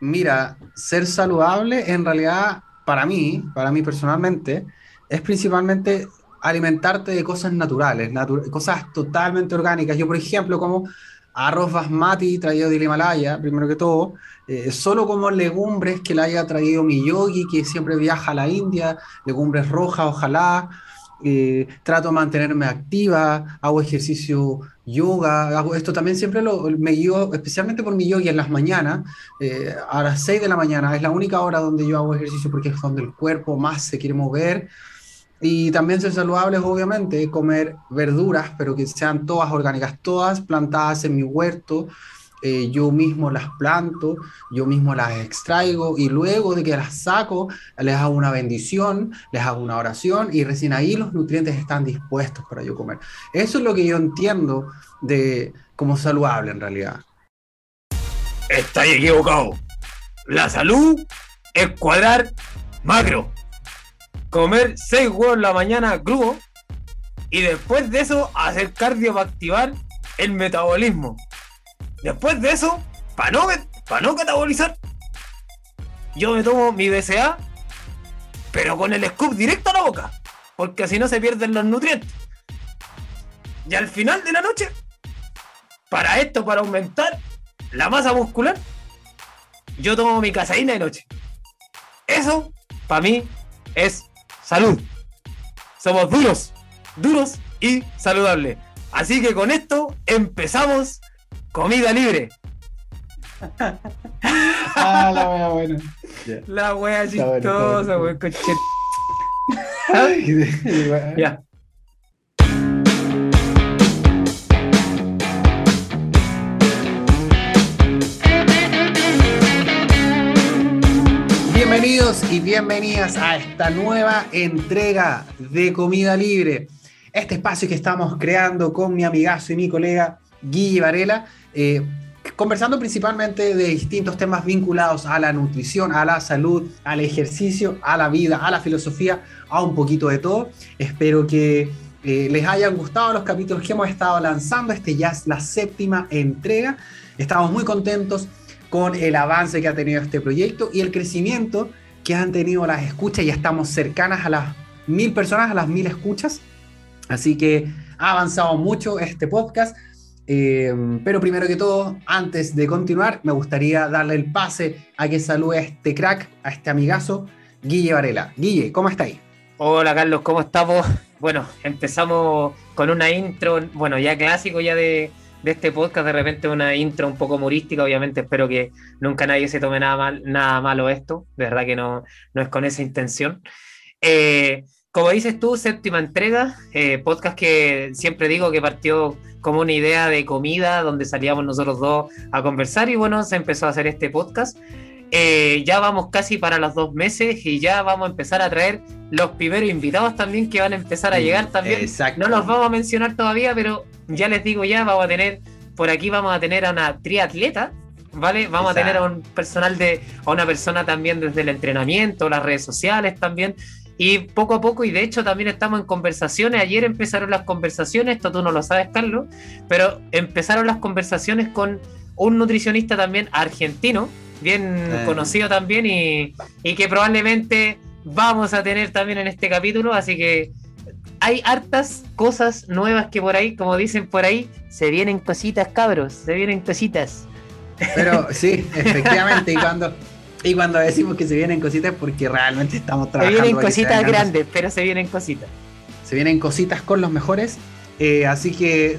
Mira, ser saludable en realidad, para mí, para mí personalmente, es principalmente alimentarte de cosas naturales, cosas totalmente orgánicas. Yo, por ejemplo, como arroz basmati traído del Himalaya, primero que todo, eh, solo como legumbres que le haya traído mi yogi, que siempre viaja a la India, legumbres rojas, ojalá. Eh, trato de mantenerme activa, hago ejercicio yoga, hago esto también siempre lo, me guío especialmente por mi yogi en las mañanas, eh, a las 6 de la mañana, es la única hora donde yo hago ejercicio porque es donde el cuerpo más se quiere mover. Y también ser saludables, obviamente, comer verduras, pero que sean todas orgánicas, todas plantadas en mi huerto. Eh, yo mismo las planto, yo mismo las extraigo y luego de que las saco, les hago una bendición, les hago una oración y recién ahí los nutrientes están dispuestos para yo comer. Eso es lo que yo entiendo de como saludable en realidad. Estáis equivocado. La salud es cuadrar macro comer 6 huevos en la mañana crudo y después de eso hacer cardio para activar el metabolismo. Después de eso, para no, no catabolizar, yo me tomo mi BCA, pero con el scoop directo a la boca, porque así no se pierden los nutrientes. Y al final de la noche, para esto, para aumentar la masa muscular, yo tomo mi caseína de noche. Eso, para mí, es salud. Somos duros, duros y saludables. Así que con esto empezamos comida libre. ah, la wea buena. La wea chistosa, wea Ya. Bienvenidos y bienvenidas a esta nueva entrega de Comida Libre. Este espacio que estamos creando con mi amigazo y mi colega Guille Varela, eh, conversando principalmente de distintos temas vinculados a la nutrición, a la salud, al ejercicio, a la vida, a la filosofía, a un poquito de todo. Espero que eh, les hayan gustado los capítulos que hemos estado lanzando. Este ya es la séptima entrega. Estamos muy contentos con el avance que ha tenido este proyecto y el crecimiento que han tenido las escuchas. Ya estamos cercanas a las mil personas, a las mil escuchas. Así que ha avanzado mucho este podcast. Eh, pero primero que todo, antes de continuar, me gustaría darle el pase a que salude a este crack, a este amigazo, Guille Varela. Guille, ¿cómo estáis? Hola Carlos, ¿cómo estamos? Bueno, empezamos con una intro, bueno, ya clásico ya de, de este podcast, de repente una intro un poco humorística, obviamente espero que nunca nadie se tome nada, mal, nada malo esto, de verdad que no, no es con esa intención. Eh, como dices tú, séptima entrega, eh, podcast que siempre digo que partió como una idea de comida, donde salíamos nosotros dos a conversar y bueno, se empezó a hacer este podcast. Eh, ya vamos casi para los dos meses y ya vamos a empezar a traer los primeros invitados también que van a empezar a llegar también. No los vamos a mencionar todavía, pero ya les digo ya, vamos a tener, por aquí vamos a tener a una triatleta, ¿vale? Vamos a tener a un personal de, a una persona también desde el entrenamiento, las redes sociales también. Y poco a poco, y de hecho también estamos en conversaciones, ayer empezaron las conversaciones, esto tú no lo sabes, Carlos, pero empezaron las conversaciones con un nutricionista también argentino, bien eh. conocido también, y, y que probablemente vamos a tener también en este capítulo, así que hay hartas cosas nuevas que por ahí, como dicen por ahí, se vienen cositas, cabros, se vienen cositas. Pero sí, efectivamente, y cuando, y cuando decimos que se vienen cositas, porque realmente estamos trabajando. Se vienen cositas grandes, pero se vienen cositas. Se vienen cositas con los mejores, eh, así que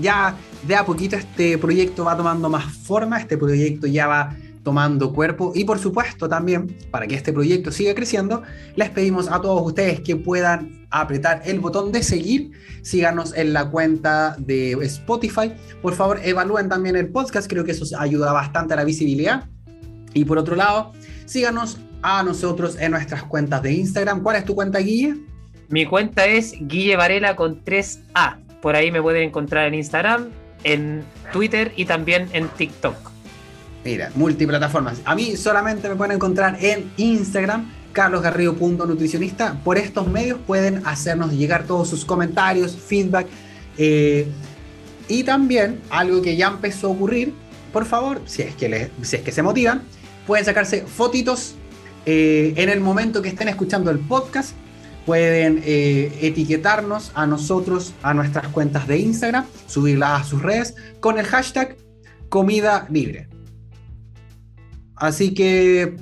ya de a poquito este proyecto va tomando más forma, este proyecto ya va tomando cuerpo. Y por supuesto también para que este proyecto siga creciendo les pedimos a todos ustedes que puedan apretar el botón de seguir. Síganos en la cuenta de Spotify. Por favor evalúen también el podcast. Creo que eso ayuda bastante a la visibilidad y por otro lado síganos a nosotros en nuestras cuentas de Instagram ¿cuál es tu cuenta Guille? Mi cuenta es Guille Varela con 3A por ahí me pueden encontrar en Instagram en Twitter y también en TikTok Mira, multiplataformas. A mí solamente me pueden encontrar en Instagram, carlosgarrido.nutricionista. Por estos medios pueden hacernos llegar todos sus comentarios, feedback. Eh, y también algo que ya empezó a ocurrir, por favor, si es que, si es que se motivan, pueden sacarse fotitos eh, en el momento que estén escuchando el podcast. Pueden eh, etiquetarnos a nosotros, a nuestras cuentas de Instagram, subirlas a sus redes con el hashtag comida libre. Así que,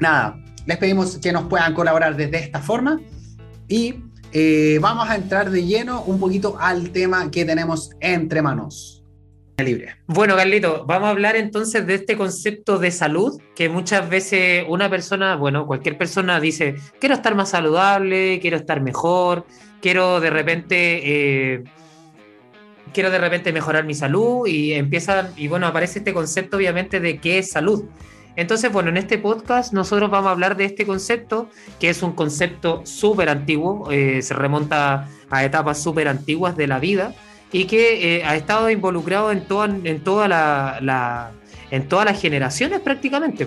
nada, les pedimos que nos puedan colaborar desde esta forma y eh, vamos a entrar de lleno un poquito al tema que tenemos entre manos. Libre. Bueno, Carlito, vamos a hablar entonces de este concepto de salud, que muchas veces una persona, bueno, cualquier persona dice, quiero estar más saludable, quiero estar mejor, quiero de repente... Eh, quiero de repente mejorar mi salud y empiezan, y bueno, aparece este concepto obviamente de qué es salud. Entonces, bueno, en este podcast nosotros vamos a hablar de este concepto, que es un concepto súper antiguo, eh, se remonta a etapas súper antiguas de la vida y que eh, ha estado involucrado en, toda, en, toda la, en todas las generaciones prácticamente.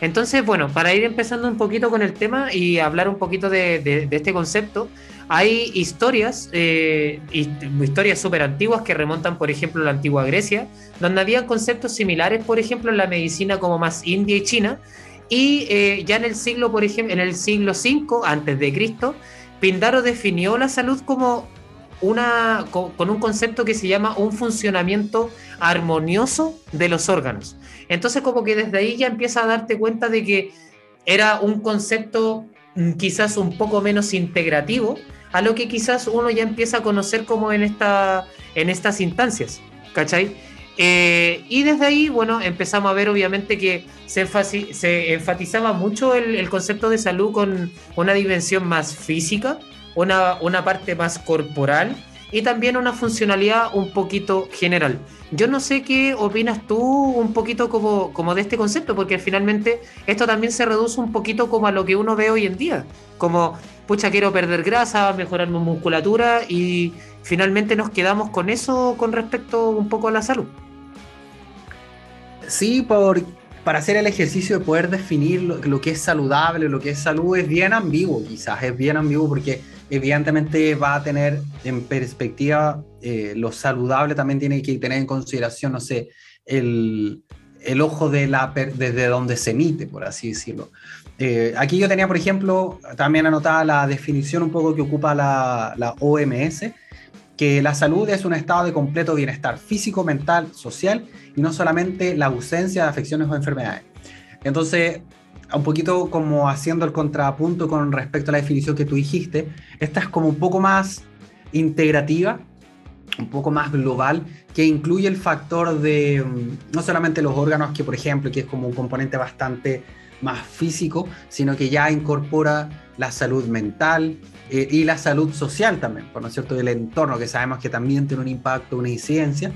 Entonces, bueno, para ir empezando un poquito con el tema y hablar un poquito de este concepto, hay historias, eh, historias súper antiguas que remontan, por ejemplo, a la antigua Grecia, donde había conceptos similares, por ejemplo, en la medicina como más india y china, y eh, ya en el siglo, por ejemplo, en el siglo V antes de Cristo, Pindaro definió la salud como una con, un concepto que se llama un funcionamiento armonioso de los órganos. Entonces, como que desde ahí ya empieza a darte cuenta de que era un concepto mm, quizás un poco menos integrativo, a lo que quizás uno ya empieza a conocer como en, esta, en estas instancias, ¿cachai? Eh, y desde ahí, bueno, empezamos a ver obviamente que se, se enfatizaba mucho el, concepto de salud con una dimensión más física, una, una parte más corporal y también una funcionalidad un poquito general. Yo no sé qué opinas tú un poquito como, como de este concepto, porque finalmente esto también se reduce un poquito como a lo que uno ve hoy en día, como pucha, quiero perder grasa, mejorar mi musculatura y finalmente nos quedamos con eso con respecto un poco a la salud. Sí, por, para hacer el ejercicio de poder definir lo, que es saludable, lo que es salud, es bien ambiguo, quizás, es bien ambiguo porque evidentemente va a tener en perspectiva eh, lo saludable, también tiene que tener en consideración, no sé, el, el ojo de la, desde donde se emite, por así decirlo. Eh, aquí yo tenía, por ejemplo, también anotada la definición un poco que ocupa la, la, OMS, que la salud es un estado de completo bienestar físico, mental, social y no solamente la ausencia de afecciones o enfermedades. Entonces, un poquito como haciendo el contrapunto con respecto a la definición que tú dijiste, esta es como un poco más integrativa, un poco más global, que incluye el factor de mm, no solamente los órganos, que por ejemplo, que es como un componente bastante más físico, sino que ya incorpora la salud mental eh, y la salud social también, por no es cierto, del entorno, que sabemos que también tiene un impacto, una incidencia,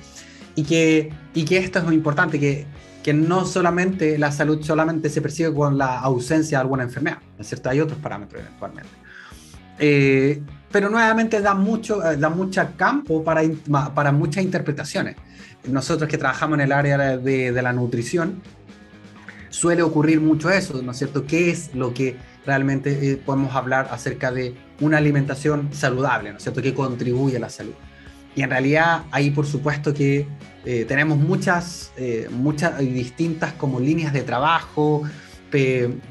y que, y que esto es muy importante, que, que no solamente la salud solamente se percibe con la ausencia de alguna enfermedad, ¿no es cierto? Hay otros parámetros eventualmente. Eh, pero nuevamente da mucho, eh, da mucho campo para, para muchas interpretaciones. Nosotros que trabajamos en el área de, de la nutrición, suele ocurrir mucho eso, ¿no es cierto? ¿Qué es lo que realmente eh, podemos hablar acerca de una alimentación saludable, ¿no es cierto? Que contribuye a la salud. Y en realidad ahí por supuesto que eh, tenemos muchas, eh, muchas distintas como líneas de trabajo,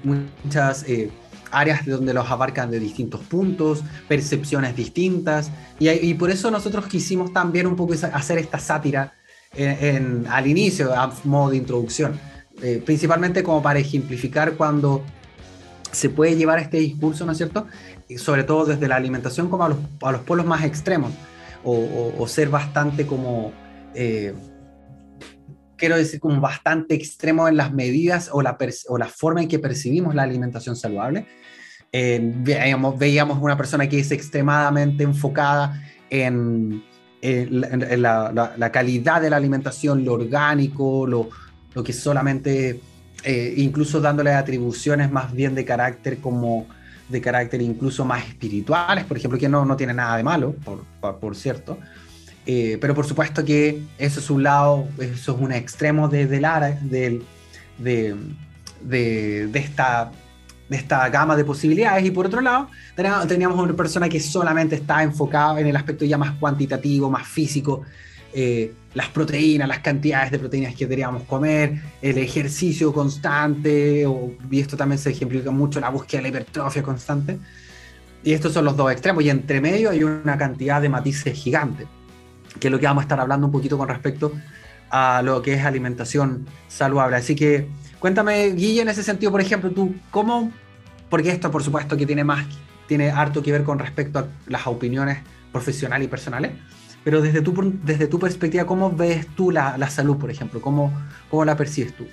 muchas áreas donde los abarcan de distintos puntos, percepciones distintas, y, y, por eso nosotros quisimos también un poco hacer esta sátira en, al inicio, a modo de introducción. Eh, principalmente como para ejemplificar cuando se puede llevar este discurso, ¿no es cierto? Y sobre todo desde la alimentación como a los, a los pueblos más extremos, o, ser bastante como, eh, quiero decir, como bastante extremo en las medidas o la, o la forma en que percibimos la alimentación saludable. Eh, veíamos, veíamos una persona que es extremadamente enfocada en, la, la, calidad de la alimentación, lo orgánico, lo, lo que solamente, eh, incluso dándole atribuciones más bien de carácter como de carácter incluso más espirituales, por ejemplo, que no, no tiene nada de malo, por, por, cierto. Eh, pero por supuesto que eso es un lado, eso es un extremo de, de, de, de, de, esta, de esta gama de posibilidades. Y por otro lado, teníamos una persona que solamente está enfocada en el aspecto ya más cuantitativo, más físico, eh, las proteínas, las cantidades de proteínas que deberíamos comer, el ejercicio constante, y esto también se ejemplifica mucho, la búsqueda de la hipertrofia constante. Y estos son los dos extremos, y entre medio hay una cantidad de matices gigantes, que es lo que vamos a estar hablando un poquito con respecto a lo que es alimentación saludable. Así que cuéntame, Guille, en ese sentido, por ejemplo, tú, ¿cómo? Porque esto, por supuesto, que tiene más, tiene harto que ver con respecto a las opiniones profesionales y personales, pero desde tu, desde tu perspectiva, ¿cómo ves tú la, la salud, por ejemplo? ¿Cómo, ¿Cómo la percibes tú?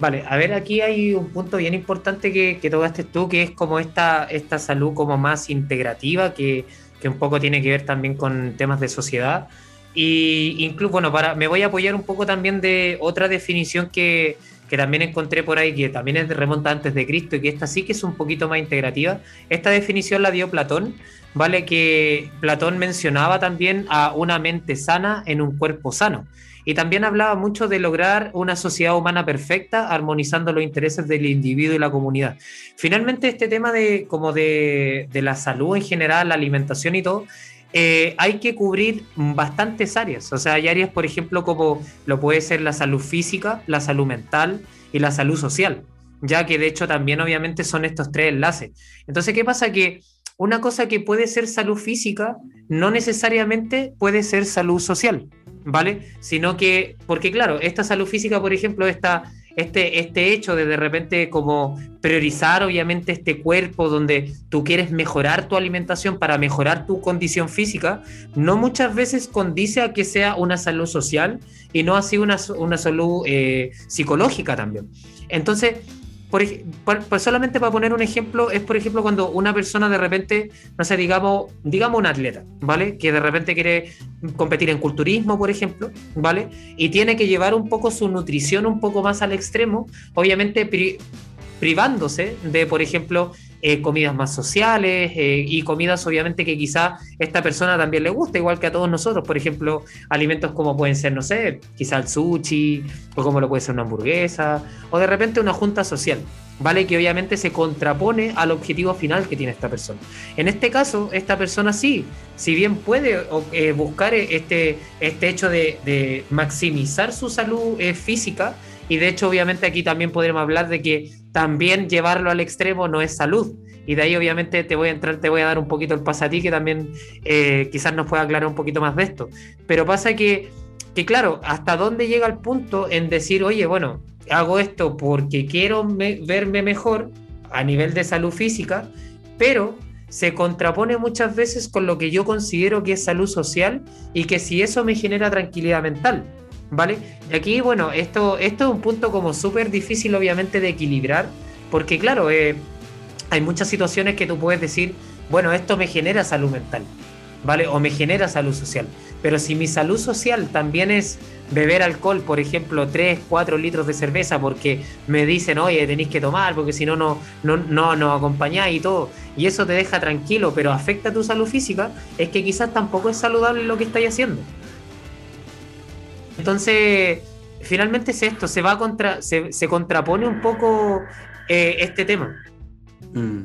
Vale, a ver, aquí hay un punto bien importante que, que tocaste tú, que es como esta, esta salud como más integrativa, que, que un poco tiene que ver también con temas de sociedad. Y incluso, bueno, para, me voy a apoyar un poco también de otra definición que, que también encontré por ahí, que también es de remonta antes de Cristo y que esta sí que es un poquito más integrativa. Esta definición la dio Platón, ¿vale? Que Platón mencionaba también a una mente sana en un cuerpo sano. Y también hablaba mucho de lograr una sociedad humana perfecta, armonizando los intereses del individuo y la comunidad. Finalmente, este tema de, como de, de la salud en general, la alimentación y todo, eh, hay que cubrir bastantes áreas. O sea, hay áreas, por ejemplo, como lo puede ser la salud física, la salud mental y la salud social, ya que de hecho también obviamente son estos tres enlaces. Entonces, ¿qué pasa? Que una cosa que puede ser salud física no necesariamente puede ser salud social. ¿vale? Sino que, porque claro, esta salud física, por ejemplo, esta, este, este hecho de de repente como priorizar obviamente este cuerpo donde tú quieres mejorar tu alimentación para mejorar tu condición física, no muchas veces condice a que sea una salud social y no así una, una salud eh, psicológica también. Entonces, por, solamente para poner un ejemplo, es por ejemplo cuando una persona de repente, no sé, digamos, digamos un atleta, ¿vale? Que de repente quiere competir en culturismo, por ejemplo, ¿vale? Y tiene que llevar un poco su nutrición un poco más al extremo, obviamente privándose de, por ejemplo, eh, comidas más sociales eh, y comidas obviamente que quizá esta persona también le gusta, igual que a todos nosotros, por ejemplo, alimentos como pueden ser, no sé, quizá el sushi, o como lo puede ser una hamburguesa, o de repente una junta social. ¿Vale? Que obviamente se contrapone al objetivo final que tiene esta persona. En este caso, esta persona sí, si bien puede eh, buscar este, este hecho de, de maximizar su salud física, y de hecho, obviamente, aquí también podremos hablar de que también llevarlo al extremo no es salud. Y de ahí, obviamente, te voy a entrar, te voy a dar un poquito el paso a ti, que también eh, quizás nos pueda aclarar un poquito más de esto. Pero pasa que, que, claro, hasta dónde llega el punto en decir, oye, bueno, hago esto porque quiero verme mejor a nivel de salud física, pero se contrapone muchas veces con lo que yo considero que es salud social y que si eso me genera tranquilidad mental. ¿Vale? Y aquí, bueno, esto, esto es un punto como súper difícil obviamente de equilibrar, porque claro, eh, hay muchas situaciones que tú puedes decir, bueno, esto me genera salud mental, ¿vale? O me genera salud social. Pero si mi salud social también es beber alcohol, por ejemplo, 3, 4 litros de cerveza porque me dicen, oye, tenéis que tomar porque si no, no, no, no nos acompañáis y todo, y eso te deja tranquilo, pero afecta tu salud física, es que quizás tampoco es saludable lo que estáis haciendo. Entonces, finalmente es esto, se va contra, se, contrapone un poco eh, este tema. Mm.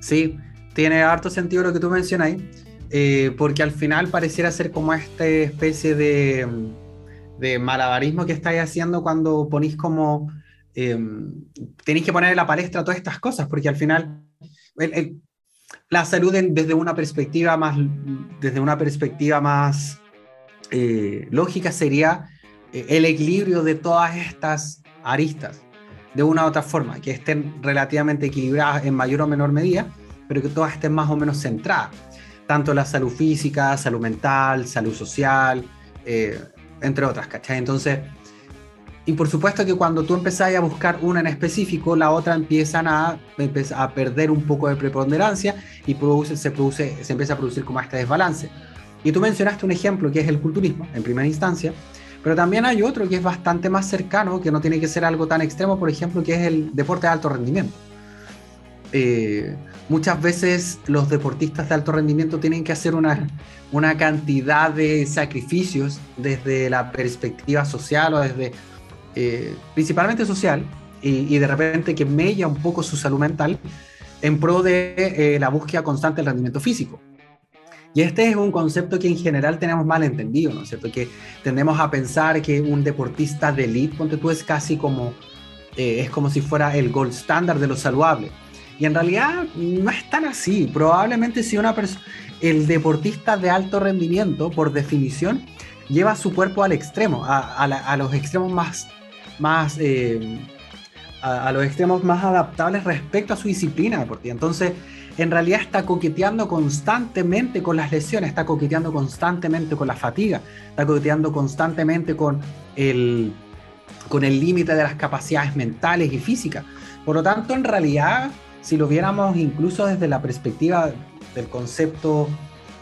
Sí, tiene harto sentido lo que tú mencionas eh, porque al final pareciera ser como esta especie de, de malabarismo que estáis haciendo cuando ponéis como em, tenéis que poner en la palestra todas estas cosas, porque al final la salud desde una perspectiva más, desde una perspectiva más eh, lógica sería eh, el equilibrio de todas estas aristas de una u otra forma, que estén relativamente equilibradas en mayor o menor medida, pero que todas estén más o menos centradas, tanto la salud física, salud mental, salud social, eh, entre otras, ¿cachai? Entonces, y por supuesto que cuando tú empezás a buscar una en específico, la otra empiezan a, perder un poco de preponderancia y produce, se, produce, se empieza a producir como este desbalance. Y tú mencionaste un ejemplo que es el culturismo, en primera instancia, pero también hay otro que es bastante más cercano, que no tiene que ser algo tan extremo, por ejemplo, que es el deporte de alto rendimiento. Eh, muchas veces los deportistas de alto rendimiento tienen que hacer una, cantidad de sacrificios desde la perspectiva social o desde, eh, principalmente social, y, de repente que mella un poco su salud mental en pro de eh, la búsqueda constante del rendimiento físico. Y este es un concepto que en general tenemos mal entendido, ¿no es cierto? Que tendemos a pensar que un deportista de elite, ponte tú, es casi como, eh, es como si fuera el gold standard de lo saludable. Y en realidad no es tan así. Probablemente si una persona, el deportista de alto rendimiento, por definición, lleva su cuerpo al extremo, a, los extremos más, más eh, a, los extremos más adaptables respecto a su disciplina deportiva. Entonces, en realidad está coqueteando constantemente con las lesiones, está coqueteando constantemente con la fatiga, está coqueteando constantemente con el con el límite de las capacidades mentales y físicas. Por lo tanto, en realidad, si lo viéramos incluso desde la perspectiva del concepto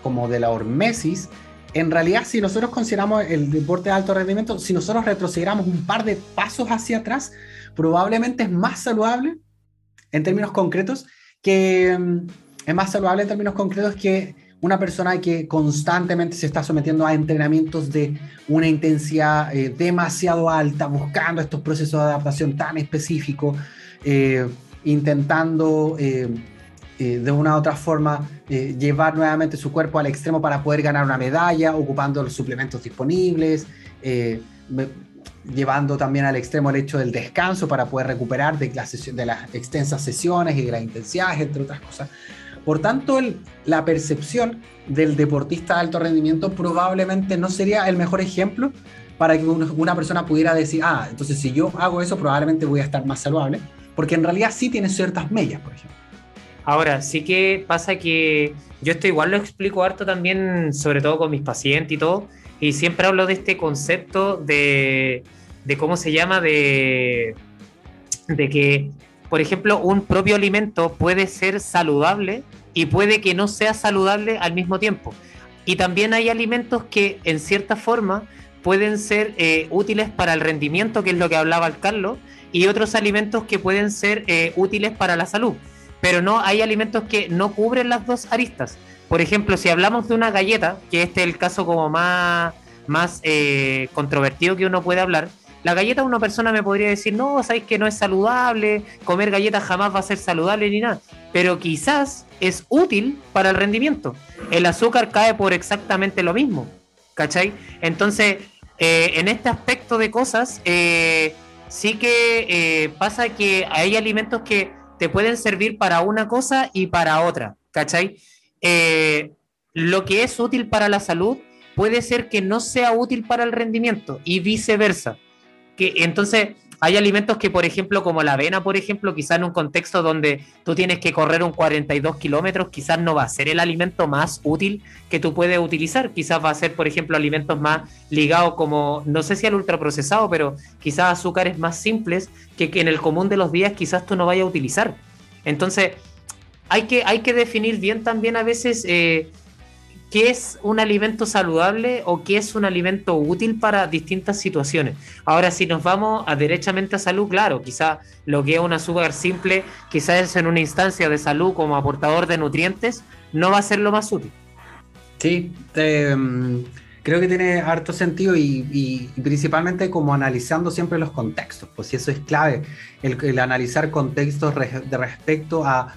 como de la hormesis, en realidad si nosotros consideramos el deporte de alto rendimiento, si nosotros retrocediéramos un par de pasos hacia atrás, probablemente es más saludable en términos concretos que mm, es más saludable en términos concretos que una persona que constantemente se está sometiendo a entrenamientos de una intensidad eh, demasiado alta, buscando estos procesos de adaptación tan específicos, eh, intentando eh, de una u otra forma llevar nuevamente su cuerpo al extremo para poder ganar una medalla, ocupando los suplementos disponibles, llevando también al extremo el hecho del descanso para poder recuperar de, de las extensas sesiones y de las intensidades, entre otras cosas. Por tanto, la percepción del deportista de alto rendimiento probablemente no sería el mejor ejemplo para que una persona pudiera decir, ah, entonces si yo hago eso probablemente voy a estar más saludable, porque en realidad sí tiene ciertas mellas, por ejemplo. Ahora, sí que pasa que yo esto igual lo explico harto también, sobre todo con mis pacientes y todo, y siempre hablo de este concepto de, de cómo se llama, de, de que, por ejemplo, un propio alimento puede ser saludable y puede que no sea saludable al mismo tiempo. Y también hay alimentos que en cierta forma pueden ser eh, útiles para el rendimiento, que es lo que hablaba el Carlos, y otros alimentos que pueden ser eh, útiles para la salud. Pero no hay alimentos que no cubren las dos aristas. Por ejemplo, si hablamos de una galleta, que este es el caso como más, más eh, controvertido que uno puede hablar, la galleta una persona me podría decir, no, sabéis que no es saludable, comer galletas jamás va a ser saludable ni nada, pero quizás es útil para el rendimiento. El azúcar cae por exactamente lo mismo, ¿cachai? Entonces, eh, en este aspecto de cosas, eh, sí que pasa que hay alimentos que te pueden servir para una cosa y para otra, ¿cachai? Eh, lo que es útil para la salud puede ser que no sea útil para el rendimiento y viceversa. Que, entonces, hay alimentos que, por ejemplo, como la avena, por ejemplo, quizás en un contexto donde tú tienes que correr un 42 kilómetros, quizás no va a ser el alimento más útil que tú puedes utilizar. Quizás va a ser, por ejemplo, alimentos más ligados como, no sé si al ultraprocesado, pero quizás azúcares más simples que, en el común de los días quizás tú no vayas a utilizar. Entonces, hay que, hay que definir bien también a veces eh, qué es un alimento saludable o qué es un alimento útil para distintas situaciones. Ahora, si nos vamos a derechamente a salud, claro, quizá lo que es un azúcar simple, quizás en una instancia de salud como aportador de nutrientes, no va a ser lo más útil. Sí, mm, creo que tiene harto sentido y, principalmente como analizando siempre los contextos, pues si eso es clave, el, analizar contextos de respecto a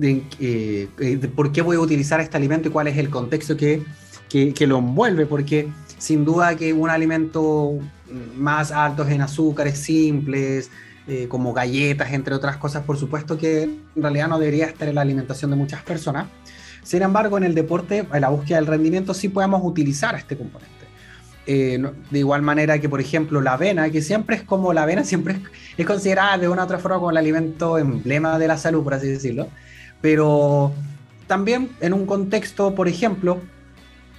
eh, de, por qué voy a utilizar este alimento y cuál es el contexto que, que, lo envuelve, porque sin duda que un alimento más alto en azúcares simples, eh, como galletas, entre otras cosas, por supuesto que en realidad no debería estar en la alimentación de muchas personas. Sin embargo, en el deporte, en la búsqueda del rendimiento, sí podemos utilizar este componente. Eh, de igual manera que, por ejemplo, la avena, que siempre es como la avena, siempre es, es, considerada de una u otra forma como el alimento emblema de la salud, por así decirlo pero también en un contexto, por ejemplo,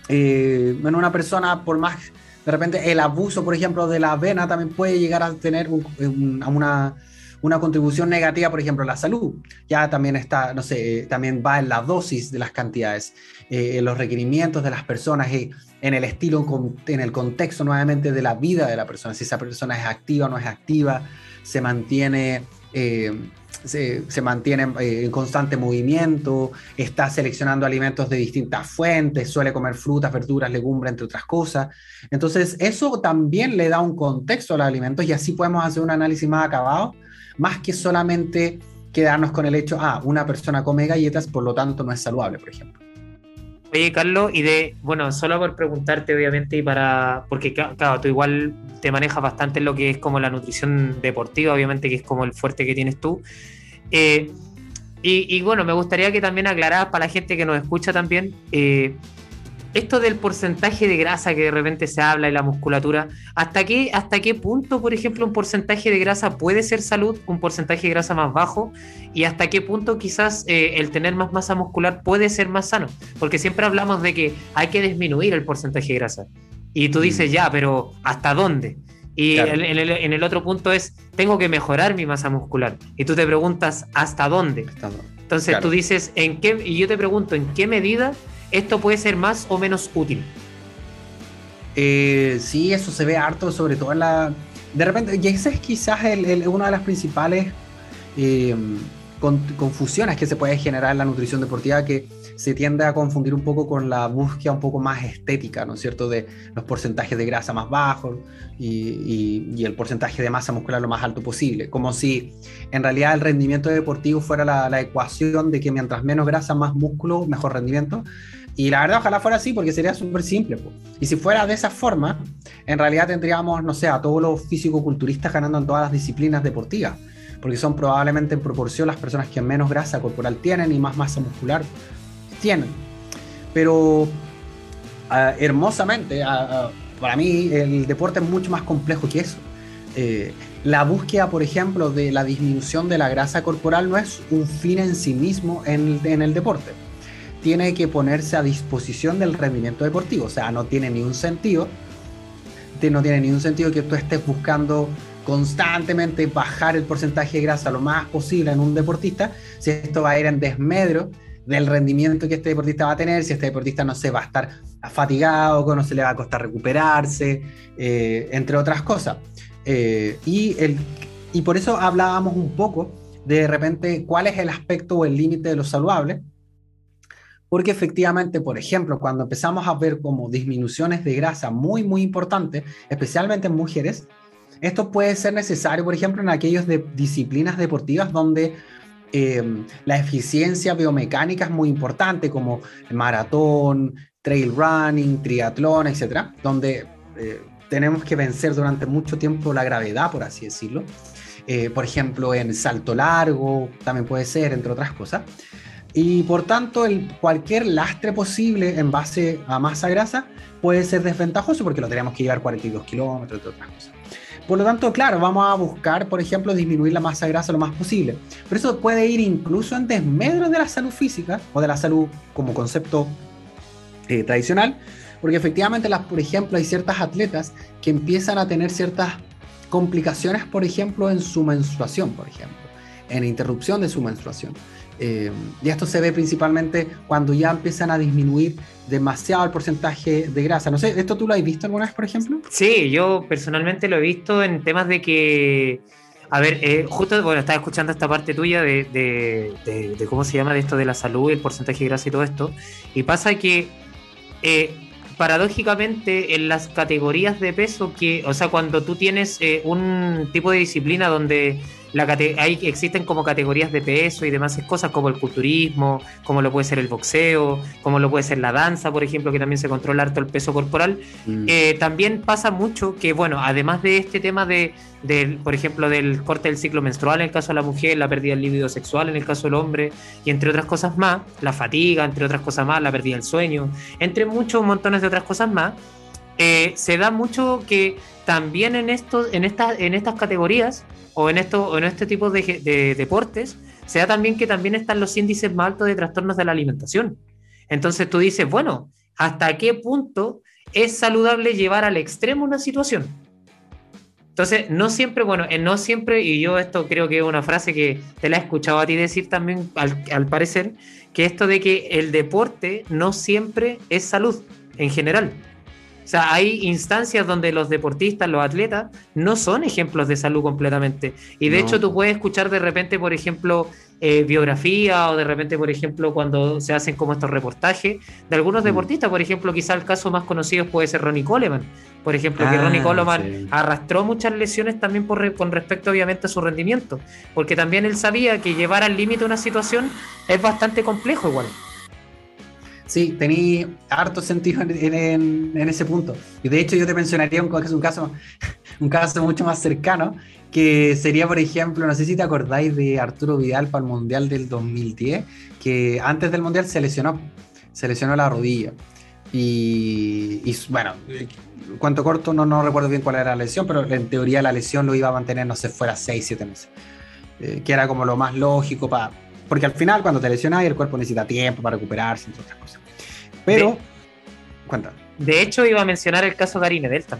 eh, en una persona, por más de repente el abuso, por ejemplo, de la avena también puede llegar a tener una, una, contribución negativa, por ejemplo, a la salud. Ya también está, no sé, también va en la dosis de las cantidades, eh, en los requerimientos de las personas, eh, en el estilo, en el contexto nuevamente de la vida de la persona, si esa persona es activa o no es activa, se mantiene se, mantiene eh, en constante movimiento, está seleccionando alimentos de distintas fuentes, suele comer frutas, verduras, legumbres, entre otras cosas. Entonces, eso también le da un contexto a los alimentos y así podemos hacer un análisis más acabado, más que solamente quedarnos con el hecho, ah, una persona come galletas, por lo tanto no es saludable, por ejemplo. Oye, Carlos, y de, bueno, solo por preguntarte, obviamente, y para, porque claro, tú igual te manejas bastante en lo que es como la nutrición deportiva, obviamente, que es como el fuerte que tienes tú. Eh, y, bueno, me gustaría que también aclararas para la gente que nos escucha también, eh, esto del porcentaje de grasa que de repente se habla y la musculatura, ¿hasta qué, ¿hasta qué punto, por ejemplo, un porcentaje de grasa puede ser salud, un porcentaje de grasa más bajo? ¿Y hasta qué punto quizás eh, el tener más masa muscular puede ser más sano? Porque siempre hablamos de que hay que disminuir el porcentaje de grasa. Y tú dices, mm. ya, pero ¿hasta dónde? Y en, el, otro punto es, tengo que mejorar mi masa muscular. Y tú te preguntas, ¿hasta dónde? Entonces tú dices, ¿en qué? Y yo te pregunto, ¿en qué medida esto puede ser más o menos útil. Eh, sí, eso se ve harto, sobre todo en la... De repente, y ese es quizás una de las principales eh, confusiones que se puede generar en la nutrición deportiva, que se tiende a confundir un poco con la búsqueda un poco más estética, ¿no es cierto?, de los porcentajes de grasa más bajos y, el porcentaje de masa muscular lo más alto posible, como si en realidad el rendimiento deportivo fuera la, ecuación de que mientras menos grasa, más músculo, mejor rendimiento. Y la verdad, ojalá fuera así, porque sería súper simple. Y si fuera de esa forma, en realidad tendríamos, no sé, a todos los físico-culturistas ganando en todas las disciplinas deportivas, porque son probablemente en proporción las personas que menos grasa corporal tienen y más masa muscular tienen. Pero ah, hermosamente, ah, ah, para mí el deporte es mucho más complejo que eso. Eh, la búsqueda, por ejemplo, de la disminución de la grasa corporal no es un fin en sí mismo en, el deporte. Tiene que ponerse a disposición del rendimiento deportivo. O sea, no tiene ni un sentido. No tiene ni un sentido que tú estés buscando constantemente bajar el porcentaje de grasa lo más posible en un deportista, si esto va a ir en desmedro del rendimiento que este deportista va a tener, si este deportista no se va a estar fatigado, no se le va a costar recuperarse, eh, entre otras cosas. Eh, y, el, y por eso hablábamos un poco de, repente cuál es el aspecto o el límite de lo saludable, porque efectivamente, por ejemplo, cuando empezamos a ver como disminuciones de grasa muy, muy importantes, especialmente en mujeres, esto puede ser necesario, por ejemplo, en aquellas de disciplinas deportivas donde Em, la eficiencia biomecánica es muy importante, como maratón, trail running, triatlón, etcétera, donde eh, tenemos que vencer durante mucho tiempo la gravedad, por así decirlo. Eh, por ejemplo, en salto largo, también puede ser, entre otras cosas. Y por tanto, el, cualquier lastre posible en base a masa grasa puede ser desventajoso porque lo tenemos que llevar 42 kilómetros, entre otras cosas. Por lo tanto, claro, vamos a buscar, por ejemplo, disminuir la masa grasa lo más posible. Pero eso puede ir incluso en desmedro de la salud física o de la salud como concepto eh, tradicional, porque efectivamente, las, por ejemplo, hay ciertas atletas que empiezan a tener ciertas complicaciones, por ejemplo, en su menstruación, por ejemplo, en interrupción de su menstruación. Eh, y esto se ve principalmente cuando ya empiezan a disminuir demasiado el porcentaje de grasa. No sé, ¿esto tú lo has visto alguna vez, por ejemplo? Sí, yo personalmente lo he visto en temas de que, a ver, eh, justo, bueno, estaba escuchando esta parte tuya de, cómo se llama, de esto de la salud, el porcentaje de grasa y todo esto, y pasa que... Eh, paradójicamente en las categorías de peso que, o sea, cuando tú tienes un tipo de disciplina donde hay, existen como categorías de peso y demás cosas como el culturismo, como lo puede ser el boxeo, como lo puede ser la danza, por ejemplo, que también se controla harto el peso corporal. Mm. Eh, también pasa mucho que, bueno, además de este tema de, por ejemplo, del corte del ciclo menstrual en el caso de la mujer, la pérdida del líbido sexual en el caso del hombre, y entre otras cosas más, la fatiga, entre otras cosas más, la pérdida del sueño, entre muchos montones de otras cosas más, eh, se da mucho que también en, estos, en, estas en estas categorías o en, esto, en este tipo de, deportes, se da también que también están los índices más altos de trastornos de la alimentación. Entonces tú dices, bueno, ¿hasta qué punto es saludable llevar al extremo una situación? Entonces, no siempre, bueno, eh, no siempre, y yo esto creo que es una frase que te la he escuchado a ti decir también, al, al parecer, que esto de que el deporte no siempre es salud en general. O sea, hay instancias donde los deportistas, los atletas, no son ejemplos de salud completamente. Y de hecho tú puedes escuchar de repente, por ejemplo, eh, biografía o de repente, por ejemplo, cuando se hacen como estos reportajes de algunos mm. deportistas. Por ejemplo, quizá el caso más conocido puede ser Ronnie Coleman. Por ejemplo, que Ronnie ah, Coleman arrastró muchas lesiones también por, con respecto, obviamente, a su rendimiento. Porque también él sabía que llevar al límite una situación es bastante complejo igual. Sí, tenía harto sentido en, ese punto. Y de hecho yo te mencionaría un, caso, un caso mucho más cercano, que sería, por ejemplo, no sé si te acordáis de Arturo Vidal para el Mundial del 2010, que antes del Mundial se lesionó, se lesionó la rodilla. Y, y bueno, cuanto corto, no, no recuerdo bien cuál era la lesión, pero en teoría la lesión lo iba a mantener, no sé, fuera 6, 7 meses. Eh, que era como lo más lógico para porque al final, cuando te lesionas, el cuerpo necesita tiempo para recuperarse, entre otras cosas. Pero, de, cuenta. De hecho, iba a mencionar el caso de Arine Delta.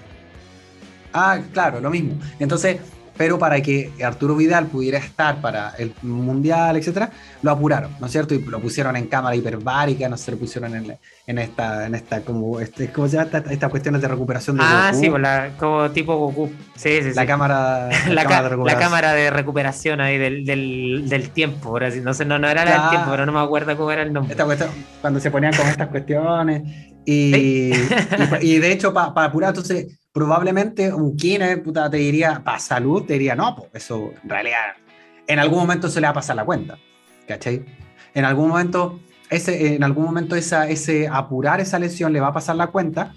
Ah, claro, lo mismo. Entonces, pero para que Arturo Vidal pudiera estar para el Mundial, etcétera, lo apuraron, ¿no es cierto? Y lo pusieron en cámara hiperbárica, no sé, lo pusieron en, en esta, en esta, como, este, ¿cómo se llama? Estas cuestiones de recuperación de Ah, sí, pues como tipo Goku. Sí, sí, la Cámara, la, cámara de recuperación. la cámara de recuperación ahí del, del, del tiempo, ahora sí, no sé, no, no era el tiempo, pero no me acuerdo cómo era el nombre. Esta cuestión, cuando se ponían con estas cuestiones, y, y, de hecho, para apurar, entonces probablemente un kine puta, te diría, para salud, te diría, no, pues eso en realidad en algún momento se le va a pasar la cuenta, ¿cachai? En algún momento, ese, en algún momento esa, ese apurar esa lesión le va a pasar la cuenta,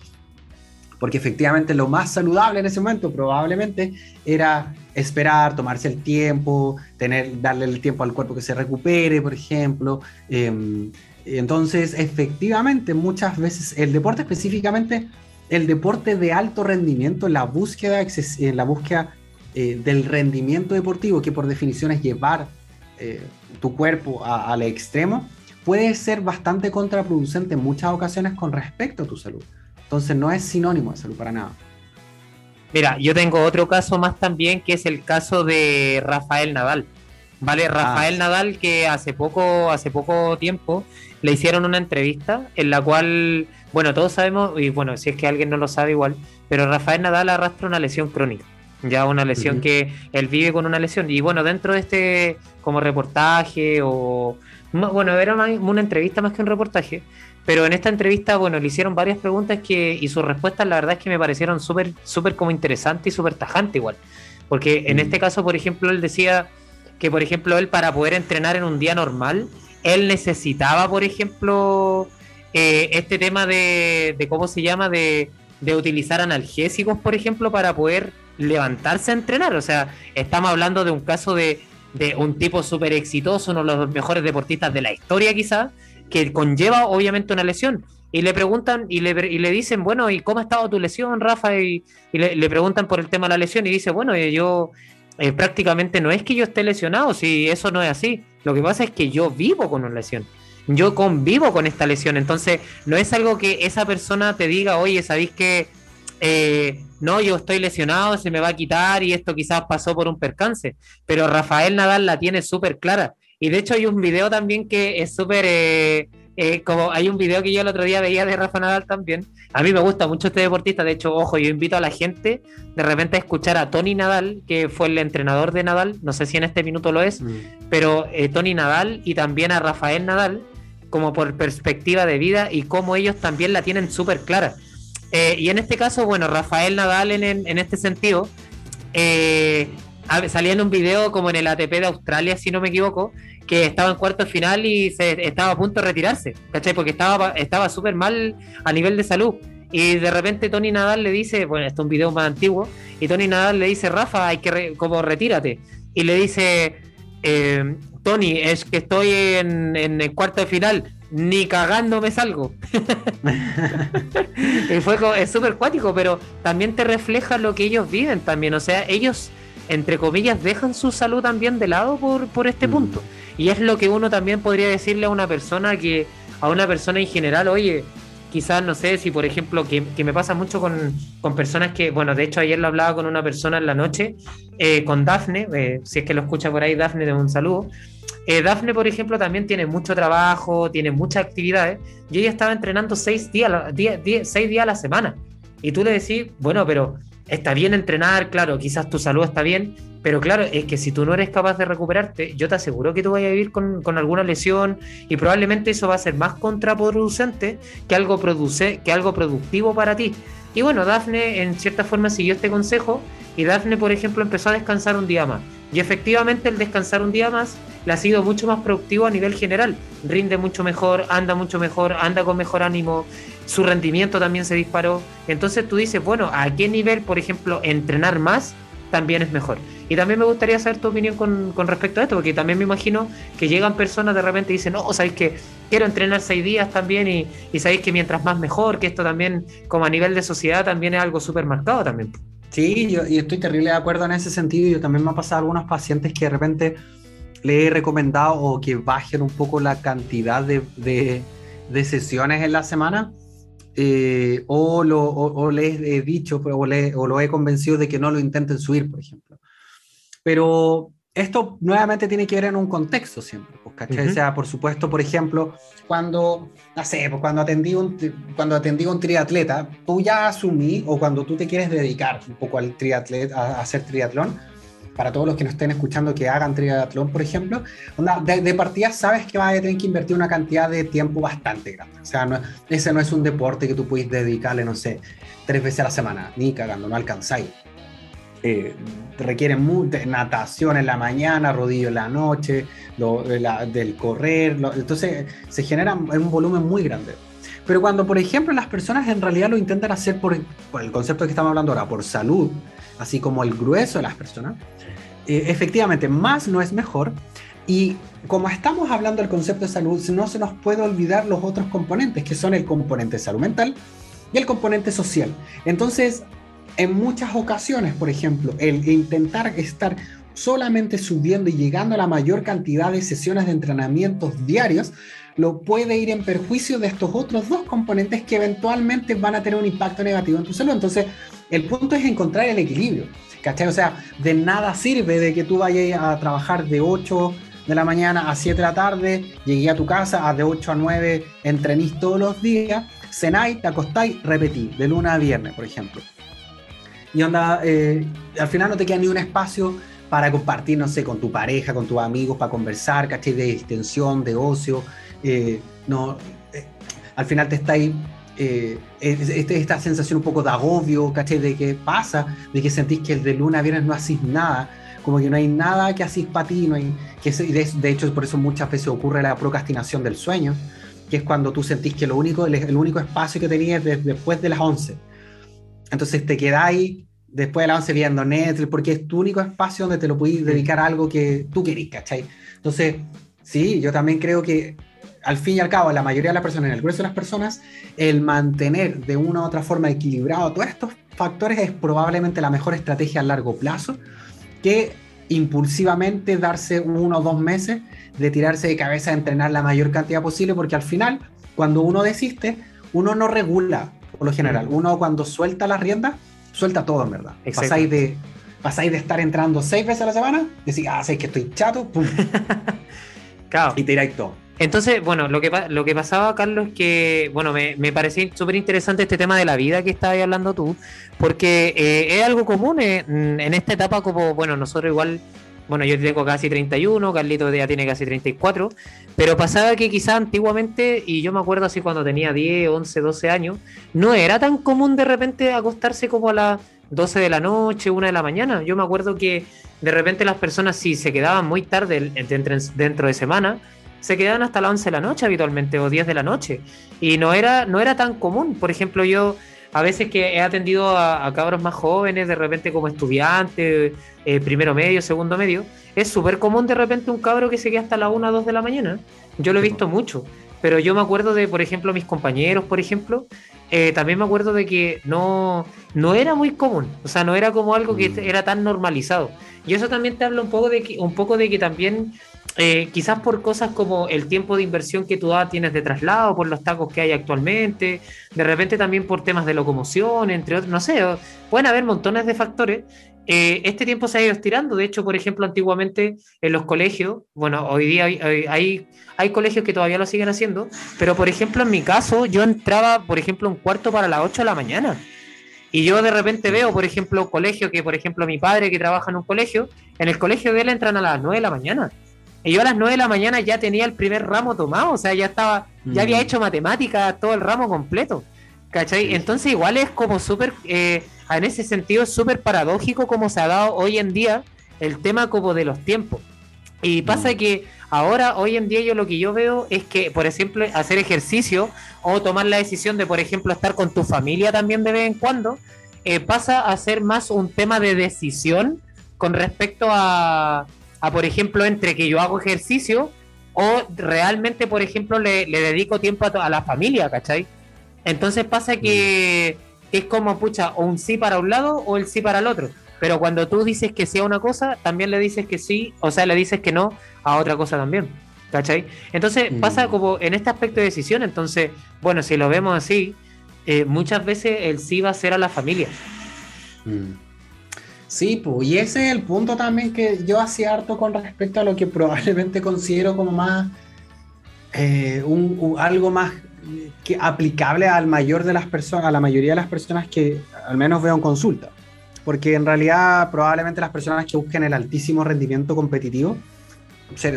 porque efectivamente lo más saludable en ese momento probablemente era esperar, tomarse el tiempo, tener, darle el tiempo al cuerpo que se recupere, por ejemplo. Em, entonces, efectivamente, muchas veces el deporte específicamente el deporte de alto rendimiento, la búsqueda, eh, la búsqueda eh, del rendimiento deportivo, que por definición es llevar eh, tu cuerpo al extremo, puede ser bastante contraproducente en muchas ocasiones con respecto a tu salud. Entonces no es sinónimo de salud para nada. Mira, yo tengo otro caso más también, que es el caso de Rafael Nadal. ¿Vale? Ah. Rafael Nadal, que hace poco, hace poco tiempo le hicieron una entrevista en la cual bueno, todos sabemos, y bueno, si es que alguien no lo sabe igual, pero Rafael Nadal arrastra una lesión crónica. Ya una lesión que él vive con una lesión. Y bueno, dentro de este como reportaje o... Bueno, era una entrevista más que un reportaje. Pero en esta entrevista, bueno, le hicieron varias preguntas que, y sus respuestas la verdad es que me parecieron súper, súper como interesantes y súper tajantes igual. Porque en este caso, por ejemplo, él decía que, por ejemplo, él para poder entrenar en un día normal, él necesitaba, por ejemplo, eh, este tema de, cómo se llama, de, utilizar analgésicos, por ejemplo, para poder levantarse a entrenar. O sea, estamos hablando de un caso de, un tipo súper exitoso, uno de los mejores deportistas de la historia quizás, que conlleva obviamente una lesión. Y le preguntan y le, y le dicen, bueno, ¿y cómo ha estado tu lesión, Rafa? Y, le, preguntan por el tema de la lesión y dice, bueno, eh, yo eh, prácticamente no es que yo esté lesionado, si eso no es así. Lo que pasa es que yo vivo con una lesión yo convivo con esta lesión. Entonces, no es algo que esa persona te diga, oye, ¿sabéis que eh, no, yo estoy lesionado, se me va a quitar y esto quizás pasó por un percance? Pero Rafael Nadal la tiene súper clara. Y de hecho hay un video también que es súper... Eh, eh, como hay un video que yo el otro día veía de Rafa Nadal también. A mí me gusta mucho este deportista. De hecho, ojo, yo invito a la gente de repente a escuchar a Tony Nadal, que fue el entrenador de Nadal. No sé si en este minuto lo es, mm. pero Tony Nadal y también a Rafael Nadal, como por perspectiva de vida y cómo ellos también la tienen súper clara. Eh, y en este caso, bueno, Rafael Nadal en, en este sentido eh, salía en un video como en el ATP de Australia, si no me equivoco, que estaba en cuarto final y se, estaba a punto de retirarse, ¿cachai? Porque estaba estaba súper mal a nivel de salud. Y de repente Tony Nadal le dice, bueno, esto es un video más antiguo, y Tony Nadal le dice, Rafa, hay que, como retírate. Y le dice, eh, Tony, es que estoy en, el cuarto de final, ni cagando me salgo. y fue es súper cuático, pero también te refleja lo que ellos viven también. O sea, ellos, entre comillas, dejan su salud también de lado por, por este mm. punto. Y es lo que uno también podría decirle a una persona que, a una persona en general, oye, quizás, no sé, si por ejemplo, que, me pasa mucho con, personas que, bueno, de hecho ayer lo hablaba con una persona en la noche, eh, con Dafne, eh, si es que lo escucha por ahí, Dafne, de un saludo. Eh, Dafne, por ejemplo, también tiene mucho trabajo, tiene muchas actividades, y ella estaba entrenando seis días, seis días a la semana. Y tú le decís, bueno, pero está bien entrenar, claro, quizás tu salud está bien, pero claro, es que si tú no eres capaz de recuperarte, yo te aseguro que tú vas a vivir con, alguna lesión y probablemente eso va a ser más contraproducente que algo, produce, que algo productivo para ti. Y bueno, Dafne en cierta forma siguió este consejo y Dafne, por ejemplo, empezó a descansar un día más. Y efectivamente el descansar un día más le ha sido mucho más productivo a nivel general. Rinde mucho mejor, anda mucho mejor, anda con mejor ánimo, su rendimiento también se disparó. Entonces tú dices, bueno, ¿a qué nivel, por ejemplo, entrenar más también es mejor? Y también me gustaría saber tu opinión con, respecto a esto, porque también me imagino que llegan personas de repente y dicen, no, sabéis que quiero entrenar seis días también y, y sabéis que mientras más mejor, que esto también como a nivel de sociedad también es algo súper marcado también. Sí, yo y estoy terrible de acuerdo en ese sentido. Yo también me ha pasado a algunos pacientes que de repente le he recomendado o que bajen un poco la cantidad de, de, sesiones en la semana. Eh, o, lo, o, les he dicho o, le, o lo he convencido de que no lo intenten subir, por ejemplo. Pero esto nuevamente tiene que ver en un contexto siempre, pues, O sea, por supuesto, por ejemplo, cuando, no sé, pues, cuando atendí un, cuando atendí un triatleta, tú ya asumí, o cuando tú te quieres dedicar un poco al triatleta, a, hacer triatlón, para todos los que nos estén escuchando que hagan triatlón, por ejemplo, de, partida sabes que vas a tener que invertir una cantidad de tiempo bastante grande. O sea, ese no es un deporte que tú puedes dedicarle, no sé, tres veces a la semana, ni cagando, no alcanzáis. Eh, requieren mucha natación en la mañana, rodillo en la noche, lo, del correr, entonces se genera un volumen muy grande. Pero cuando, por ejemplo, las personas en realidad lo intentan hacer por, el concepto que estamos hablando ahora, por salud, así como el grueso de las personas, eh, efectivamente, más no es mejor. Y como estamos hablando del concepto de salud, no se nos puede olvidar los otros componentes, que son el componente salud mental y el componente social. Entonces, en muchas ocasiones, por ejemplo, el intentar estar solamente subiendo y llegando a la mayor cantidad de sesiones de entrenamientos diarios, lo puede ir en perjuicio de estos otros dos componentes que eventualmente van a tener un impacto negativo en tu salud. Entonces, el punto es encontrar el equilibrio, ¿cachai? O sea, de nada sirve de que tú vayas a trabajar de 8 de la mañana a 7 de la tarde, llegué a tu casa, a de 8 a 9 entrenís todos los días, cenáis, te acostáis, repetí, de luna a viernes, por ejemplo y onda, eh, al final no te queda ni un espacio para compartir, no sé, con tu pareja, con tus amigos, para conversar, ¿cachai? De extensión, de ocio. Eh, no, eh, al final te está ahí este, esta sensación un poco de agobio, ¿cachai? De que pasa, de que sentís que el de luna a viernes no hacís nada, como que no hay nada que hacís para ti, no hay, que de, de, hecho por eso muchas veces ocurre la procrastinación del sueño, que es cuando tú sentís que lo único, el, único espacio que tenías es después de las 11 entonces te quedáis después de la 11 viendo Netflix, porque es tu único espacio donde te lo puedes dedicar a algo que tú querís, ¿cachai? Entonces, sí, yo también creo que al fin y al cabo, la mayoría de las personas, en el grueso de las personas, el mantener de una u otra forma equilibrado todos estos factores es probablemente la mejor estrategia a largo plazo que impulsivamente darse uno o dos meses de tirarse de cabeza a entrenar la mayor cantidad posible, porque al final, cuando uno desiste, uno no regula por lo general. Uno cuando suelta las riendas, suelta todo en verdad. Pasáis de, pasáis de estar entrando seis veces a la semana, decís, ah, sé que estoy chato, pum. claro. Y tiráis todo. Entonces, bueno, lo que, lo que pasaba, Carlos, es que, bueno, me, me parecía súper interesante este tema de la vida que estabas hablando tú, porque eh, es algo común en, esta etapa, como, bueno, nosotros igual bueno, yo tengo casi 31, Carlito ya tiene casi 34, pero pasaba que quizás antiguamente, y yo me acuerdo así cuando tenía 10, 11, 12 años, no era tan común de repente acostarse como a las 12 de la noche, 1 de la mañana. Yo me acuerdo que de repente las personas si se quedaban muy tarde dentro de semana, se quedaban hasta las 11 de la noche habitualmente o 10 de la noche. Y no era, no era tan común. Por ejemplo, yo a veces que he atendido a, cabros más jóvenes, de repente como estudiante, eh, primero medio, segundo medio, es súper común de repente un cabro que se queda hasta la 1 o 2 de la mañana. Yo lo he visto mucho, pero yo me acuerdo de, por ejemplo, mis compañeros, por ejemplo, eh, también me acuerdo de que no, no era muy común, o sea, no era como algo que mm. era tan normalizado. Y eso también te habla un poco de que, un poco de que también eh, quizás por cosas como el tiempo de inversión que tú tienes de traslado, por los tacos que hay actualmente, de repente también por temas de locomoción, entre otros, no sé, pueden haber montones de factores. Eh, este tiempo se ha ido estirando, de hecho, por ejemplo, antiguamente en los colegios, bueno, hoy día hay, hay, colegios que todavía lo siguen haciendo, pero por ejemplo, en mi caso, yo entraba, por ejemplo, un cuarto para las 8 de la mañana. Y yo de repente veo, por ejemplo, colegio que, por ejemplo, mi padre que trabaja en un colegio, en el colegio de él entran a las 9 de la mañana. Y yo a las 9 de la mañana ya tenía el primer ramo tomado, o sea, ya estaba, ya había mm. hecho matemáticas, todo el ramo completo. ¿Cachai? Entonces igual es como súper, eh, en ese sentido es súper paradójico como se ha dado hoy en día el tema como de los tiempos. Y pasa mm. que ahora, hoy en día, yo lo que yo veo es que, por ejemplo, hacer ejercicio o tomar la decisión de, por ejemplo, estar con tu familia también de vez en cuando, eh, pasa a ser más un tema de decisión con respecto a, a, por ejemplo, entre que yo hago ejercicio o realmente, por ejemplo, le, dedico tiempo a, la familia, ¿cachai? Entonces pasa que, es como, pucha, o un sí para un lado o el sí para el otro. Pero cuando tú dices que sí a una cosa, también le dices que sí, o sea, le dices que no a otra cosa también. ¿Cachai? Entonces mm. pasa como en este aspecto de decisión. Entonces, bueno, si lo vemos así, eh, muchas veces el sí va a ser a la familia. Mm. Sí, pues, y ese es el punto también que yo hacía harto con respecto a lo que probablemente considero como más, eh, algo más que aplicable al mayor de las personas, a la mayoría de las personas que al menos veo en consulta. Porque en realidad probablemente las personas que busquen el altísimo rendimiento competitivo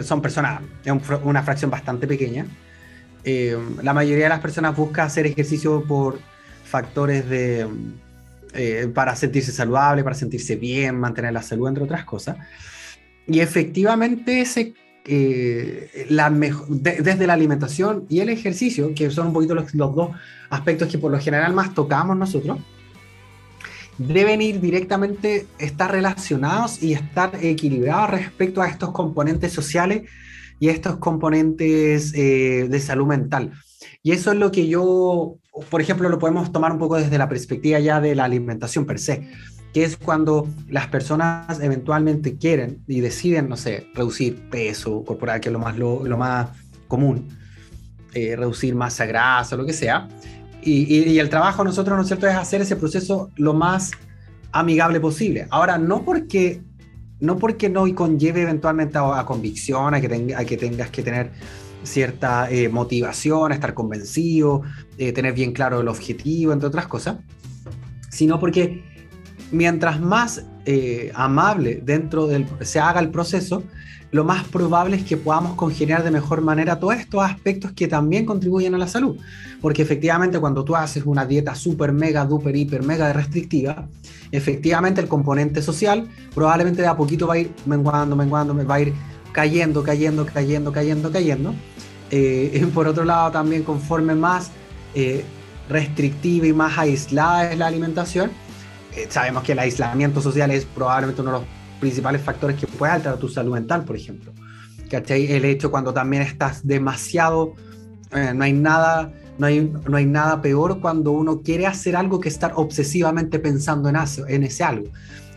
son personas, es una fracción bastante pequeña. Eh, la mayoría de las personas busca hacer ejercicio por factores de eh, para sentirse saludable, para sentirse bien, mantener la salud, entre otras cosas. Y efectivamente, ese, eh, la desde la alimentación y el ejercicio, que son un poquito los, dos aspectos que por lo general más tocamos nosotros, deben ir directamente, estar relacionados y estar equilibrados respecto a estos componentes sociales y estos componentes eh, de salud mental. Y eso es lo que yo por ejemplo, lo podemos tomar un poco desde la perspectiva ya de la alimentación per se, que es cuando las personas eventualmente quieren y deciden, no sé, reducir peso corporal, que es lo más, lo, más común, eh, reducir masa grasa, lo que sea. Y, el trabajo nosotros, ¿no es cierto?, es hacer ese proceso lo más amigable posible. Ahora, no porque no porque no conlleve eventualmente a, convicción, a que, tenga, a que tengas que tener cierta eh, motivación, estar convencido, eh, tener bien claro el objetivo, entre otras cosas, sino porque mientras más eh, amable dentro del se haga el proceso, lo más probable es que podamos congeniar de mejor manera todos estos aspectos que también contribuyen a la salud. Porque efectivamente cuando tú haces una dieta súper, mega, duper, hiper, mega restrictiva, efectivamente el componente social probablemente de a poquito va a ir menguando, menguando, va a ir cayendo, cayendo, cayendo, cayendo, cayendo. Eh, por otro lado, también conforme más eh, restrictiva y más aislada es la alimentación, eh, sabemos que el aislamiento social es probablemente uno de los principales factores que puede alterar tu salud mental, por ejemplo. ¿Cachai? El hecho cuando también estás demasiado, no hay nada... No hay, no hay nada peor cuando uno quiere hacer algo que estar obsesivamente pensando en, en ese algo.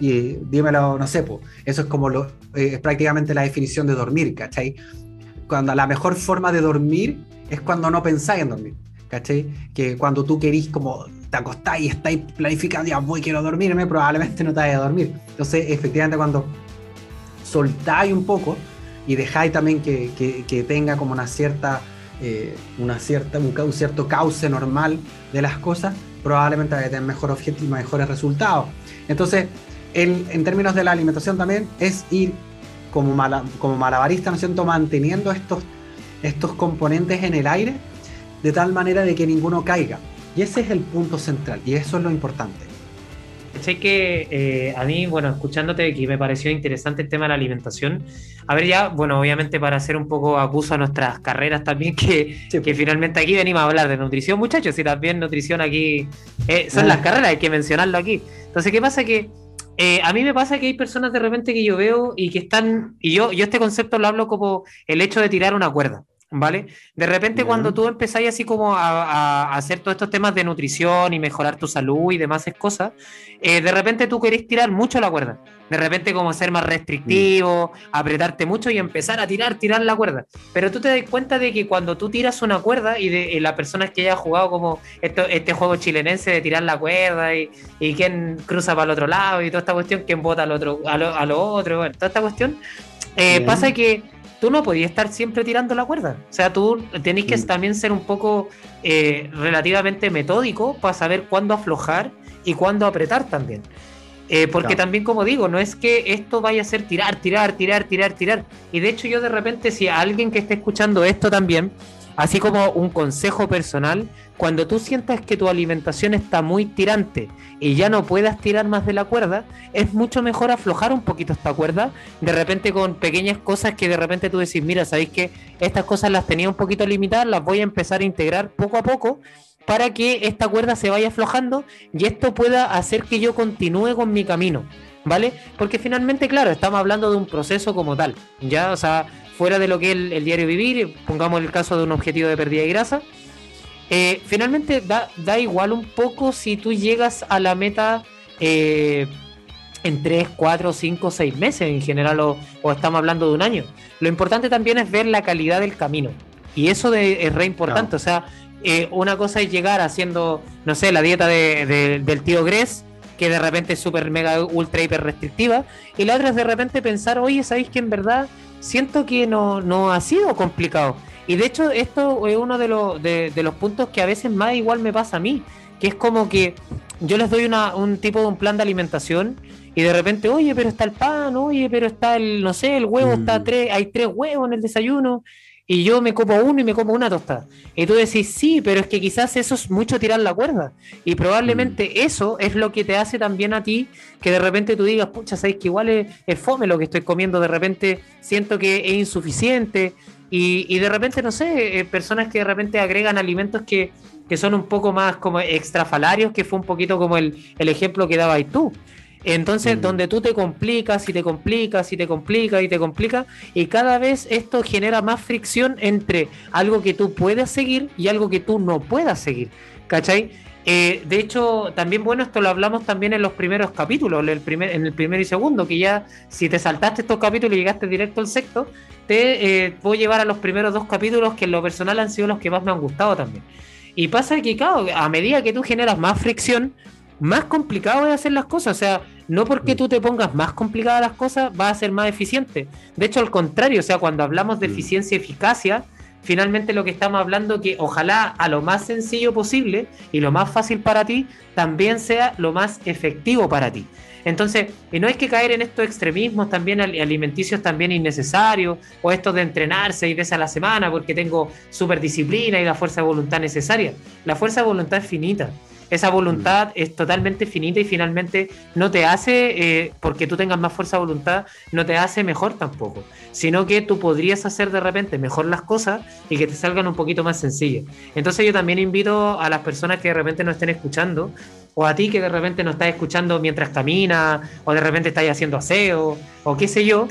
Y dímelo, no sé, eso es como lo, es prácticamente la definición de dormir, ¿cachai? cuando la mejor forma de dormir es cuando no pensáis en dormir. ¿Cachai? Que cuando tú querís como te acostáis y estáis planificando, ya voy, quiero dormirme, probablemente no te vayas a dormir. Entonces, efectivamente, cuando soltáis un poco y dejáis también que, que, tenga como una cierta, eh, una cierta, un, cierto cauce normal de las cosas, probablemente vaya a tener mejor objetivo y mejores resultados. Entonces, el, en términos de la alimentación también es ir como, como malabarista, ¿no siento Manteniendo estos, estos componentes en el aire de tal manera de que ninguno caiga. Y ese es el punto central y eso es lo importante. Sé que eh, a mí, bueno, escuchándote, que me pareció interesante el tema de la alimentación. A ver, ya, bueno, obviamente para hacer un poco acuso a nuestras carreras también, que, que pues. finalmente aquí venimos a hablar de nutrición, muchachos, y también nutrición aquí eh, son las carreras, hay que mencionarlo aquí. Entonces, ¿qué pasa? Que eh, a mí me pasa que hay personas de repente que yo veo y que están, y yo, yo este concepto lo hablo como el hecho de tirar una cuerda. ¿Vale? De repente cuando tú empezáis así como a, hacer todos estos temas de nutrición y mejorar tu salud y demás cosas, eh, de repente tú querés tirar mucho la cuerda. De repente como ser más restrictivo, apretarte mucho y empezar a tirar, tirar la cuerda. Pero tú te das cuenta de que cuando tú tiras una cuerda y de la persona que haya jugado como este juego chilenense de tirar la cuerda y, y quién cruza para el otro lado y toda esta cuestión, quién vota al otro, a lo, otro, bueno, toda esta cuestión, eh, pasa que tú no podías estar siempre tirando la cuerda. O sea, tú tenés que mm. también ser un poco eh, relativamente metódico para saber cuándo aflojar y cuándo apretar también. Eh, porque también, como digo, no es que esto vaya a ser tirar, tirar, tirar, tirar, tirar. Y de hecho, yo de repente, si alguien que esté escuchando esto también así como un consejo personal, cuando tú sientas que tu alimentación está muy tirante y ya no puedas tirar más de la cuerda, es mucho mejor aflojar un poquito esta cuerda, de repente con pequeñas cosas que de repente tú decís, mira, sabéis que estas cosas las tenía un poquito limitadas, las voy a empezar a integrar poco a poco para que esta cuerda se vaya aflojando y esto pueda hacer que yo continúe con mi camino, ¿vale? Porque finalmente, claro, estamos hablando de un proceso como tal, ¿ya? O sea, fuera de lo que es el, diario vivir, pongamos el caso de un objetivo de pérdida de grasa, eh, finalmente da, da, igual un poco si tú llegas a la meta eh, en 3, 4, 5, 6 meses en general o, estamos hablando de un año. Lo importante también es ver la calidad del camino. Y eso es re importante. O sea, eh, una cosa es llegar haciendo, no sé, la dieta del tío Gres, que de repente es súper mega ultra hiper restrictiva. Y la otra es de repente pensar, oye, ¿sabéis que en verdad siento que no, no ha sido complicado? Y de hecho, esto es uno de, los de, los puntos que a veces más igual me pasa a mí, que es como que yo les doy una, un tipo de un plan de alimentación y de repente, oye, pero está el pan, oye, pero está el, no sé, el huevo, está mm. tres, hay tres huevos en el desayuno, y yo me como uno y me como una tostada. Y tú decís, sí, pero es que quizás eso es mucho tirar la cuerda. Y probablemente mm. eso es lo que te hace también a ti que de repente tú digas, pucha, sabes que igual es, fome lo que estoy comiendo, de repente siento que es insuficiente. Y, de repente, no sé, eh, personas que de repente agregan alimentos que, que, son un poco más como extrafalarios, que fue un poquito como el, el ejemplo que dabas tú. Entonces, mm. donde tú te complicas y te complicas y te complicas y te complicas, y cada vez esto genera más fricción entre algo que tú puedes seguir y algo que tú no puedas seguir. ¿Cachai? Eh, de hecho, también bueno, esto lo hablamos también en los primeros capítulos, el primer, en el primero y segundo, que ya si te saltaste estos capítulos y llegaste directo al sexto, te eh, puedo llevar a los primeros dos capítulos que en lo personal han sido los que más me han gustado también. Y pasa que, claro, a medida que tú generas más fricción, más complicado es hacer las cosas. O sea, no porque tú te pongas más complicadas las cosas va a ser más eficiente. De hecho, al contrario, o sea, cuando hablamos de mm. eficiencia y eficacia, finalmente lo que estamos hablando que ojalá a lo más sencillo posible y lo más fácil para ti también sea lo más efectivo para ti. Entonces, y no hay que caer en estos extremismos también alimenticios también innecesarios, o esto de entrenarse seis veces a la semana porque tengo super disciplina y la fuerza de voluntad necesaria. La fuerza de voluntad es finita. Esa voluntad es totalmente finita y finalmente no te hace, eh, porque tú tengas más fuerza de voluntad, no te hace mejor tampoco, sino que tú podrías hacer de repente mejor las cosas y que te salgan un poquito más sencillas. Entonces yo también invito a las personas que de repente no estén escuchando, o a ti que de repente no estás escuchando mientras caminas, o de repente estás haciendo aseo, o qué sé yo,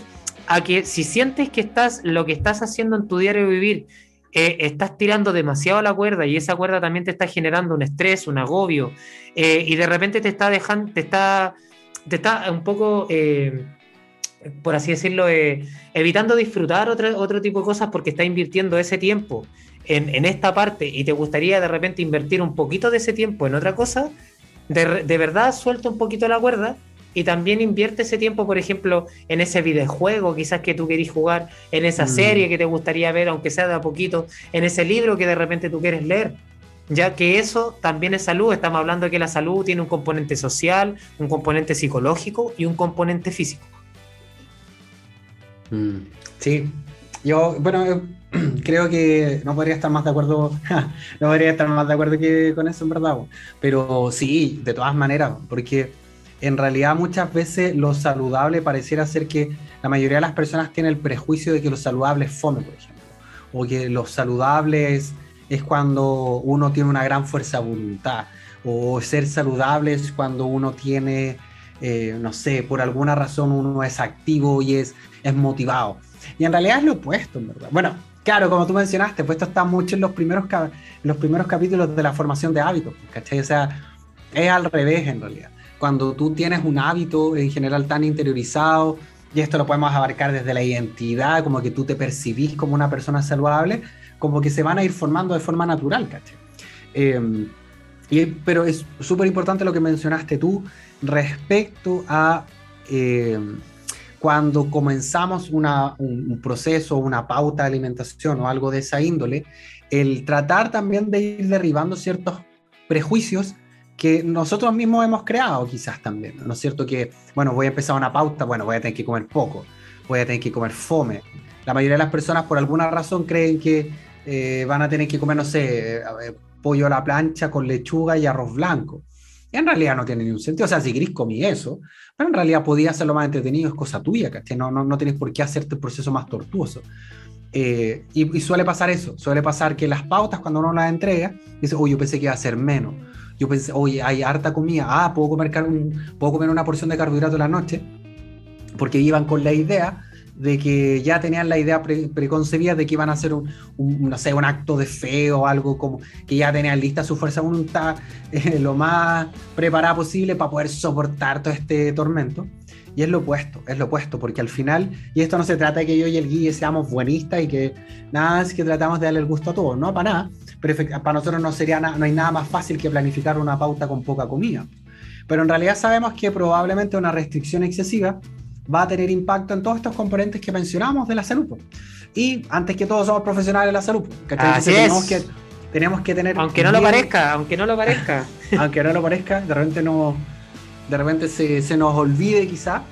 a que si sientes que estás, lo que estás haciendo en tu diario vivir eh, estás tirando demasiado la cuerda y esa cuerda también te está generando un estrés, un agobio, eh, y de repente te está dejando, te está, te está un poco, eh, por así decirlo, evitando disfrutar otro, otro tipo de cosas porque está invirtiendo ese tiempo en, en, esta parte y te gustaría de repente invertir un poquito de ese tiempo en otra cosa, de, de verdad suelta un poquito la cuerda y también invierte ese tiempo, por ejemplo, en ese videojuego quizás que tú querís jugar, en esa mm. serie que te gustaría ver, aunque sea de a poquito, en ese libro que de repente tú quieres leer. Ya que eso también es salud, estamos hablando de que la salud tiene un componente social, un componente psicológico y un componente físico. Mm. Sí, yo, bueno, eh, creo que no podría estar más de acuerdo, no podría estar más de acuerdo que con eso en verdad, pero sí, de todas maneras, porque en realidad muchas veces lo saludable pareciera ser que la mayoría de las personas tienen el prejuicio de que lo saludable es fome, por ejemplo, o que lo saludable es, cuando uno tiene una gran fuerza de voluntad, o ser saludable es cuando uno tiene, eh, no sé, por alguna razón uno es activo y es, es motivado. Y en realidad es lo opuesto, en verdad. Bueno, claro, como tú mencionaste, pues esto está mucho en los primeros, los primeros capítulos de la formación de hábitos, ¿cachai? O sea, es al revés en realidad cuando tú tienes un hábito en general tan interiorizado, y esto lo podemos abarcar desde la identidad, como que tú te percibís como una persona saludable, como que se van a ir formando de forma natural, ¿caché? Em, y, pero es súper importante lo que mencionaste tú respecto a em, cuando comenzamos una, un, proceso, una pauta de alimentación o algo de esa índole, el tratar también de ir derribando ciertos prejuicios que nosotros mismos hemos creado quizás también, ¿no es cierto? Que, bueno, voy a empezar una pauta, bueno, voy a tener que comer poco, voy a tener que comer fome. La mayoría de las personas por alguna razón creen que eh, van a tener que comer, no sé, pollo a la plancha con lechuga y arroz blanco. en realidad no tiene ningún sentido. O sea, si querés comí eso, pero en realidad podía hacerlo más entretenido, es cosa tuya, ¿cachai? No, no, no tienes por qué hacerte el proceso más tortuoso. Eh, y, suele pasar eso, suele pasar que las pautas cuando uno las entrega, dice, oye, yo pensé que iba a ser menos. Yo pensé, oye, hay harta comida, ah, puedo comer, puedo comer una porción de carbohidratos en la noche, porque iban con la idea de que ya tenían la idea preconcebida de que iban a hacer un, no sé, un acto de fe o algo como que ya tenían lista su fuerza voluntad eh, lo más preparada posible para poder soportar todo este tormento. Y es lo opuesto, es lo opuesto, porque al final, y esto no se trata de que yo y el guía seamos buenistas y que nada, es que tratamos de darle el gusto a todos, no, para nada, pero para nosotros no, sería no hay nada más fácil que planificar una pauta con poca comida. Pero en realidad sabemos que probablemente una restricción excesiva va a tener impacto en todos estos componentes que mencionamos de la salud. Y antes que todo somos profesionales de la salud. Así tenemos que, tenemos que tener... Aunque no lo parezca, aunque no lo parezca. aunque no lo parezca, de repente no de repente se, se nos olvide quizá,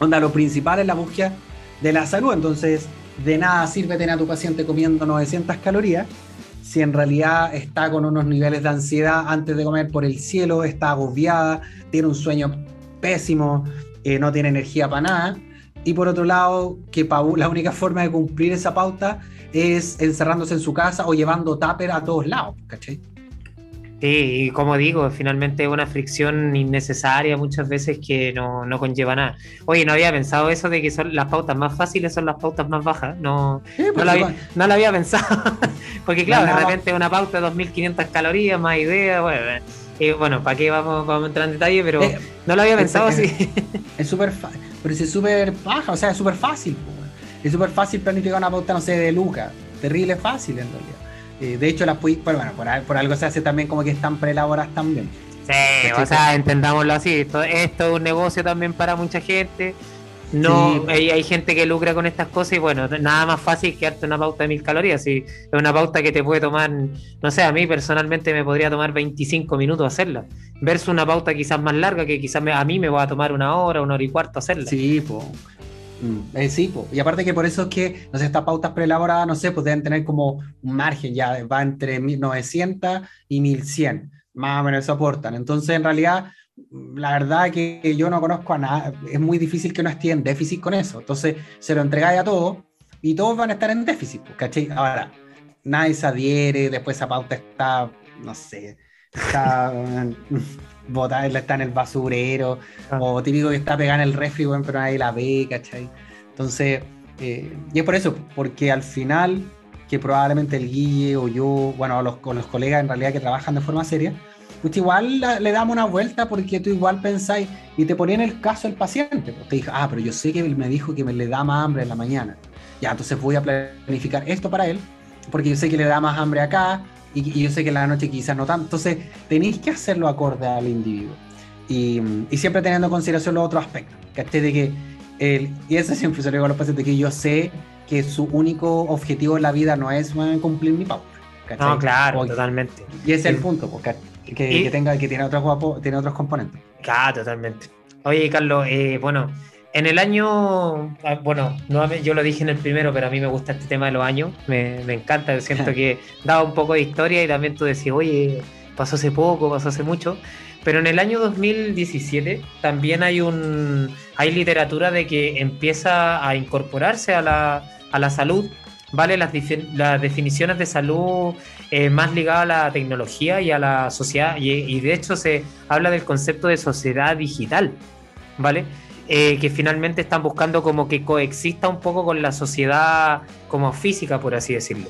onda, lo principal es la búsqueda de la salud, entonces de nada sirve tener a tu paciente comiendo 900 calorías si en realidad está con unos niveles de ansiedad antes de comer por el cielo, está agobiada, tiene un sueño pésimo, eh, no tiene energía para nada. Y por otro lado, que la única forma de cumplir esa pauta es encerrándose en su casa o llevando tupper a todos lados, ¿cachai? Sí, y como digo, finalmente es una fricción innecesaria muchas veces que no, no, conlleva nada. Oye, no había pensado eso de que son las pautas más fáciles son las pautas más bajas. No, no, pues lo había, pensado. Porque claro, de repente una pauta de 2.500 calorías, más idea, bueno, eh, bueno, ¿para qué vamos, vamos a entrar en detalle? Pero eh, no lo había pensado así. Es súper pero es súper baja, o sea, es súper fácil. Es súper fácil planificar una pauta, no sé, de Luca. Terrible fácil en realidad. Eh, de hecho, las bueno, por, algo se hace también como que están preelaboradas también. Sí, o sea, entendámoslo así. Esto, esto, es un negocio también para mucha gente. No, hay, gente que lucra con estas cosas y bueno, nada más fácil que darte una pauta de mil calorías. Si es una pauta que te puede tomar, no sé, a mí personalmente me podría tomar 25 minutos hacerla. Versus una pauta quizás más larga que quizás a mí me va a tomar una hora, una hora y cuarto hacerla. Sí, pues. Mm, eh, sí, y aparte que por eso es que, no sé, estas pautas preelaboradas, no sé, pues deben tener como un margen, ya va entre 1900 y 1100, más o menos eso aportan. Entonces, en realidad, mm, la verdad que yo no conozco a nada, es muy difícil que no esté en déficit con eso. Entonces, se lo entregáis a todos y todos van a estar en déficit, pues, ¿cachai? Ahora, nadie se adhiere, después esa pauta está, no sé, está botada, está en el basurero, ah. o típico que está pegada en el refri, pero nadie la ve, ¿cachai? Entonces, eh, y es por eso, porque al final, que probablemente el Guille o yo, bueno, los, con los colegas en realidad que trabajan de forma seria, pues igual le damos una vuelta porque tú igual pensáis y te ponían el caso del paciente. Pues te dijo, ah, pero yo sé que él me dijo que me le da más hambre en la mañana. Ya, entonces voy a planificar esto para él, porque yo sé que le da más hambre acá, y, yo sé que en la noche quizás no tanto. Entonces, tenéis que hacerlo acorde al individuo. Y, y siempre teniendo en consideración los otros aspectos. ¿Cachai? De que el, y eso siempre se lo digo a los pacientes, que yo sé que su único objetivo en la vida no es cumplir mi pauta. No, claro, totalmente. Y ese es el punto, porque que, que, tenga, que tiene otros, tiene otros componentes. Claro, totalmente. Oye, Carlos, eh, bueno, en el año, ah, bueno, yo lo dije en el primero, pero a mí me gusta este tema de los años, me, encanta, siento que da un poco de historia y también tú decís, oye, pasó hace poco, pasó hace mucho, pero en el año 2017 también hay un hay literatura de que empieza a incorporarse a la, a la salud, ¿vale? Las, las definiciones de salud eh, más ligadas a la tecnología y a la sociedad, y, y de hecho se habla del concepto de sociedad digital, ¿vale? Eh, que finalmente están buscando como que coexista un poco con la sociedad como física, por así decirlo.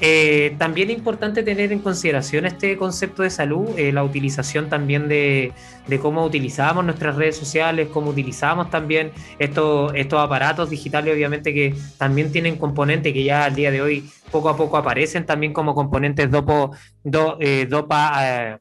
Eh, también es importante tener en consideración este concepto de salud, eh, la utilización también de, cómo utilizamos nuestras redes sociales, cómo utilizamos también estos, estos aparatos digitales, obviamente que también tienen componentes que ya al día de hoy poco a poco aparecen también como componentes dopo, dopa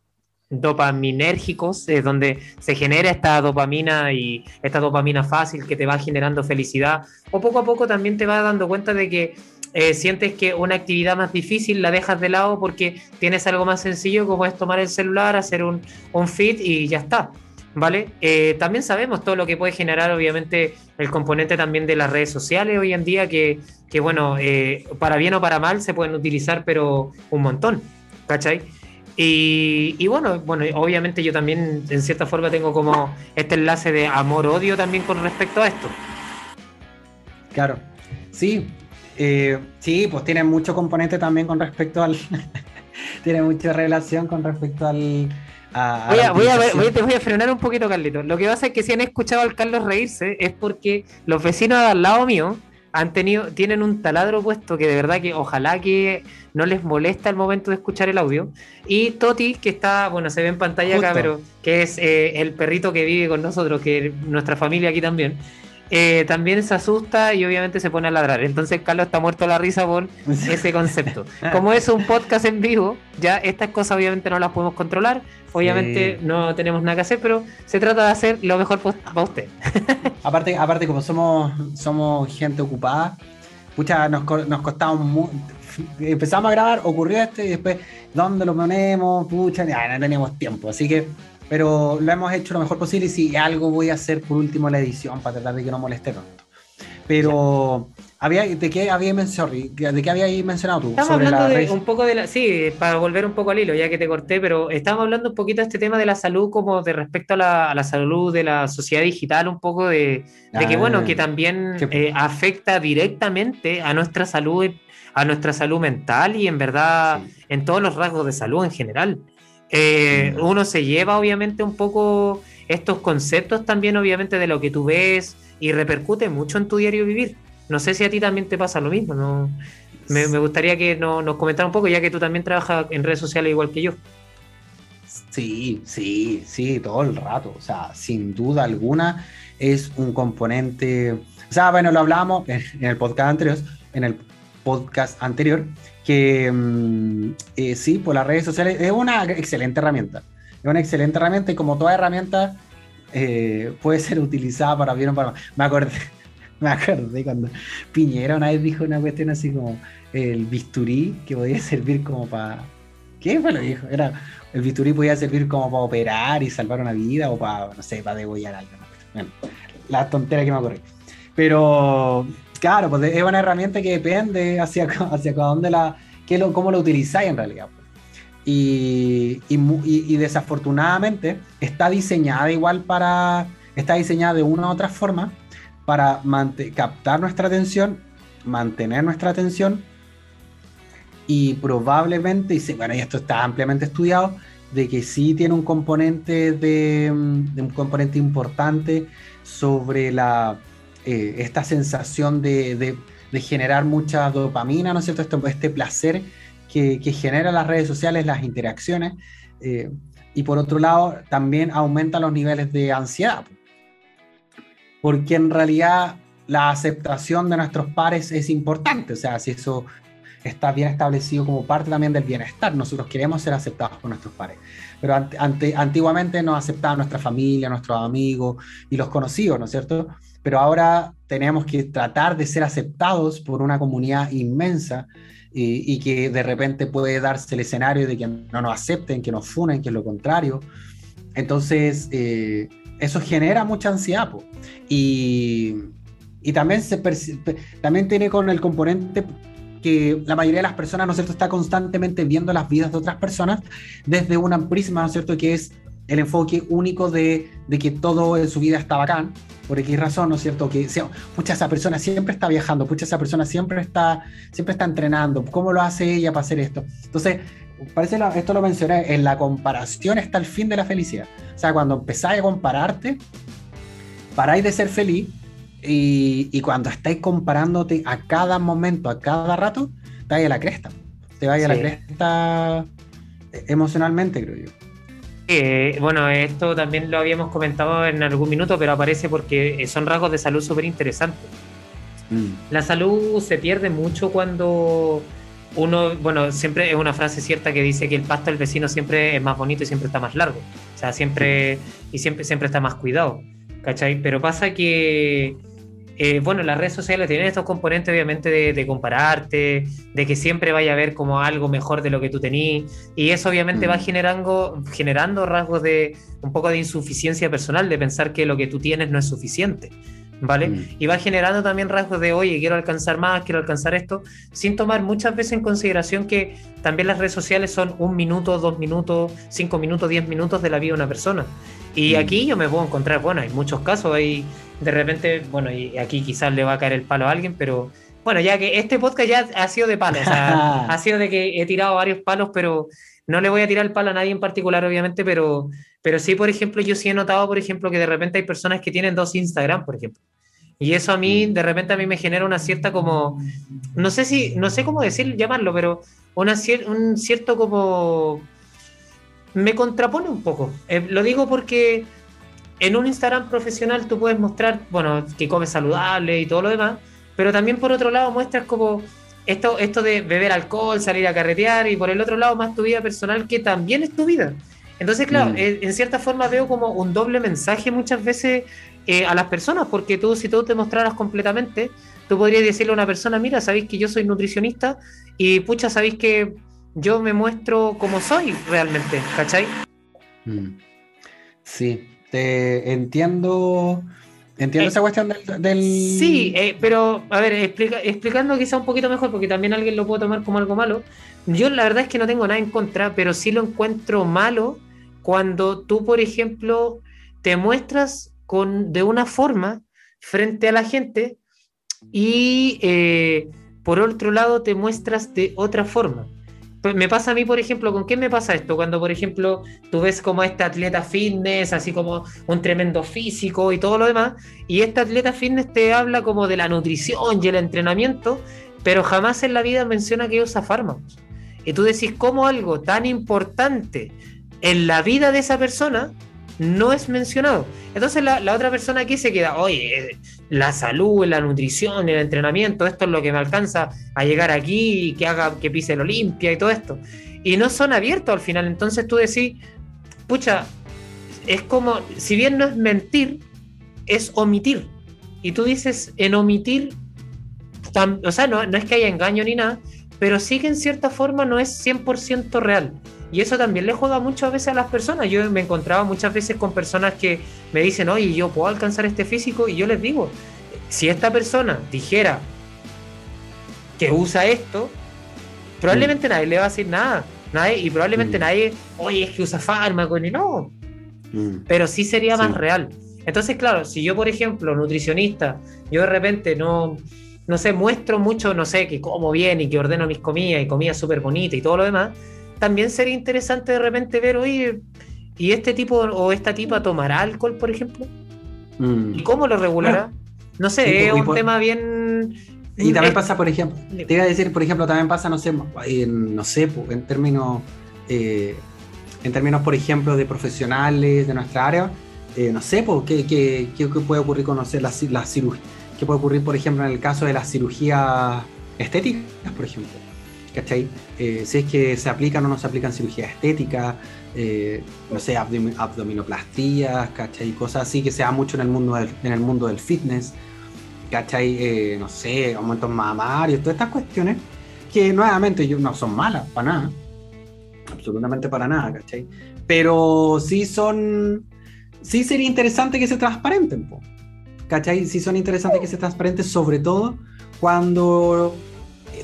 dopaminérgicos, es donde se genera esta dopamina y esta dopamina fácil que te va generando felicidad, o poco a poco también te vas dando cuenta de que eh, sientes que una actividad más difícil la dejas de lado porque tienes algo más sencillo como es tomar el celular, hacer un, un fit y ya está. ¿vale? Eh, también sabemos todo lo que puede generar, obviamente, el componente también de las redes sociales hoy en día, que, que bueno, eh, para bien o para mal se pueden utilizar, pero un montón, ¿cachai? Y, y, bueno, bueno, obviamente yo también en cierta forma tengo como este enlace de amor-odio también con respecto a esto. Claro, sí, eh, sí, pues tiene mucho componente también con respecto al... tiene mucha relación con respecto al... A, voy, a, voy, a ver, voy, te voy a frenar un poquito, Carlito. Lo que pasa es que si han escuchado al Carlos reírse es porque los vecinos al lado mío han tenido, tienen un taladro puesto que de verdad que ojalá que no les molesta el momento de escuchar el audio. Y Toti, que está, bueno, se ve en pantalla Justo. acá, pero que es eh, el perrito que vive con nosotros, que nuestra familia aquí también. Eh, también se asusta y obviamente se pone a ladrar. Entonces Carlos está muerto a la risa por ese concepto. Como es un podcast en vivo, ya estas cosas obviamente no las podemos controlar, obviamente sí. no tenemos nada que hacer, pero se trata de hacer lo mejor para usted. aparte, aparte como somos, somos gente ocupada, pucha, nos, nos costaba mucho. Empezamos a grabar, ocurrió este y después, ¿dónde lo ponemos? Pucha, ya no teníamos tiempo. Así que pero lo hemos hecho lo mejor posible y si algo voy a hacer por último la edición para tratar de que no moleste tanto. Pero había, ¿de qué había mencionado? ¿De qué había mencionado tú? Estamos Sobre hablando de un poco de la, sí, para volver un poco al hilo, ya que te corté, pero estábamos hablando un poquito de este tema de la salud, como de respecto a la, a la salud de la sociedad digital, un poco de, de ah, que bueno, que también eh, afecta directamente a nuestra salud, a nuestra salud mental y en verdad sí. en todos los rasgos de salud en general. Eh, uno se lleva obviamente un poco estos conceptos también obviamente de lo que tú ves y repercute mucho en tu diario vivir. No sé si a ti también te pasa lo mismo, ¿no? Me, gustaría que no, nos comentara un poco, ya que tú también trabajas en redes sociales igual que yo. Sí, sí, sí, todo el rato. O sea, sin duda alguna es un componente. O sea, bueno, lo hablamos en, el podcast anterior, en el podcast anterior, que mm, eh, sí, por las redes sociales es una excelente herramienta. Es una excelente herramienta y como toda herramienta eh, puede ser utilizada para bien o para mal. Me acordé, me acordé cuando Piñera una vez dijo una cuestión así como el bisturí que podía servir como para... ¿Qué fue lo dijo? Era, el bisturí podía servir como para operar y salvar una vida o para, no sé, para degollar algo. Bueno, la tontera que me ocurrió. Pero Claro, pues es una herramienta que depende hacia, hacia dónde la, qué lo, cómo lo utilizáis en realidad. Pues. Y, y, y, desafortunadamente está diseñada igual para, está diseñada de una u otra forma para captar nuestra atención, mantener nuestra atención y probablemente, y bueno, y esto está ampliamente estudiado, de que sí tiene un componente de, un componente importante sobre la eh, esta sensación de, generar mucha dopamina, ¿no es cierto? Este, este placer que, que genera las redes sociales, las interacciones. Eh, y por otro lado, también aumenta los niveles de ansiedad. Porque en realidad la aceptación de nuestros pares es importante. O sea, si eso está bien establecido como parte también del bienestar. Nosotros queremos ser aceptados por nuestros pares. Pero ante, antiguamente nos aceptaban nuestra familia, nuestros amigos y los conocidos, ¿no es cierto? pero ahora tenemos que tratar de ser aceptados por una comunidad inmensa y, y, que de repente puede darse el escenario de que no nos acepten, que nos funen, que es lo contrario. Entonces, eh, eso genera mucha ansiedad. Po. Y, y también, se también tiene con el componente que la mayoría de las personas, ¿no es cierto?, está constantemente viendo las vidas de otras personas desde un prisma, ¿no es cierto?, que es el enfoque único de, de que todo en su vida está bacán por X razón, ¿no es cierto? Que sea, pucha, esa persona siempre está viajando, pucha, esa persona siempre está, siempre está entrenando, ¿cómo lo hace ella para hacer esto? Entonces, parece, esto lo mencioné, en la comparación está el fin de la felicidad. O sea, cuando empezáis a compararte, paráis de ser feliz y, y cuando estáis comparándote a cada momento, a cada rato, te vais a la cresta. Te vais sí. a la cresta emocionalmente, creo yo. Eh, bueno, esto también lo habíamos comentado en algún minuto, pero aparece porque son rasgos de salud súper interesantes. Mm. La salud se pierde mucho cuando uno, bueno, siempre es una frase cierta que dice que el pasto del vecino siempre es más bonito y siempre está más largo. O sea, siempre, y siempre, siempre está más cuidado. ¿Cachai? Pero pasa que eh, bueno, las redes sociales tienen estos componentes obviamente de, compararte, de que siempre vaya a haber como algo mejor de lo que tú tenías, y eso obviamente va mm. generando, generando rasgos de un poco de insuficiencia personal, de pensar que lo que tú tienes no es suficiente. ¿Vale? Mm. Y va generando también rasgos de, oye, quiero alcanzar más, quiero alcanzar esto, sin tomar muchas veces en consideración que también las redes sociales son un minuto, dos minutos, cinco minutos, diez minutos de la vida de una persona. Y mm. aquí yo me puedo encontrar, bueno, hay muchos casos, hay de repente, bueno, y aquí quizás le va a caer el palo a alguien, pero bueno, ya que este podcast ya ha sido de palo, o sea, ha sido de que he tirado varios palos, pero no le voy a tirar el palo a nadie en particular, obviamente, pero, pero sí, por ejemplo, yo sí he notado, por ejemplo, que de repente hay personas que tienen dos Instagram, por ejemplo. Y eso a mí, mm. de repente, a mí me genera una cierta como, no sé si, no sé cómo decir, llamarlo, pero una un cierto como, me contrapone un poco. Eh, lo digo porque en un Instagram profesional tú puedes mostrar, bueno, que comes saludable y todo lo demás, pero también por otro lado muestras como esto, esto de beber alcohol, salir a carretear y por el otro lado más tu vida personal que también es tu vida. Entonces, claro, mm. eh, en cierta forma veo como un doble mensaje muchas veces eh, a las personas, porque tú si tú te mostraras completamente, tú podrías decirle a una persona, mira, sabéis que yo soy nutricionista y pucha, sabéis que yo me muestro como soy realmente, ¿cachai? Mm. Sí, te entiendo. Entiendo eh, esa cuestión del. Sí, eh, pero a ver, explicando quizá un poquito mejor, porque también alguien lo puede tomar como algo malo. Yo la verdad es que no tengo nada en contra, pero sí lo encuentro malo cuando tú, por ejemplo, te muestras con, de una forma frente a la gente y eh, por otro lado te muestras de otra forma. Me pasa a mí, por ejemplo, ¿con qué me pasa esto? Cuando, por ejemplo, tú ves como este atleta fitness, así como un tremendo físico y todo lo demás, y este atleta fitness te habla como de la nutrición y el entrenamiento, pero jamás en la vida menciona que usa fármacos. Y tú decís, ¿cómo algo tan importante en la vida de esa persona no es mencionado? Entonces la, la otra persona aquí se queda, oye, la salud, la nutrición, el entrenamiento, esto es lo que me alcanza a llegar aquí y que haga que pise el Olimpia y todo esto. Y no son abiertos al final. Entonces tú decís, pucha, es como, si bien no es mentir, es omitir. Y tú dices, en omitir, o sea, no, no es que haya engaño ni nada, pero sí que en cierta forma no es 100% real. Y eso también le juega muchas veces a las personas. Yo me encontraba muchas veces con personas que me dicen, oye, yo puedo alcanzar este físico. Y yo les digo, si esta persona dijera que usa esto, probablemente mm. nadie le va a decir nada. Nadie, y probablemente mm. nadie, oye, es que usa fármaco, ni no. Mm. Pero sí sería más real. Entonces, claro, si yo, por ejemplo, nutricionista, yo de repente no, no sé, muestro mucho, no sé, que como bien y que ordeno mis comidas y comida súper bonita y todo lo demás, también sería interesante de repente ver, oye, ¿y este tipo o esta tipa tomará alcohol, por ejemplo? Mm. ¿Y cómo lo regulará? No sé, es un tema bien... Y también pasa, por ejemplo, te iba a decir, por ejemplo, también pasa, no sé, en, no sé, en términos, eh, en términos, por ejemplo, de profesionales de nuestra área, eh, no sé, ¿qué, qué, qué, puede ocurrir con, no sé, la, la cirugía? ¿Qué puede ocurrir, por ejemplo, en el caso de las cirugías estéticas, por ejemplo? ¿Cachai? Eh, si es que se aplican o no se aplican cirugía estética, eh, no sé, abdominoplastías, ¿cachai? Cosas así que se da mucho en el mundo del, en el mundo del fitness, ¿cachai? Eh, no sé, aumentos mamarios, todas estas cuestiones que nuevamente no son malas, para nada, absolutamente para nada, ¿cachai? Pero sí son, sí sería interesante que se transparenten, ¿cachai? Sí son interesantes que se transparenten, sobre todo cuando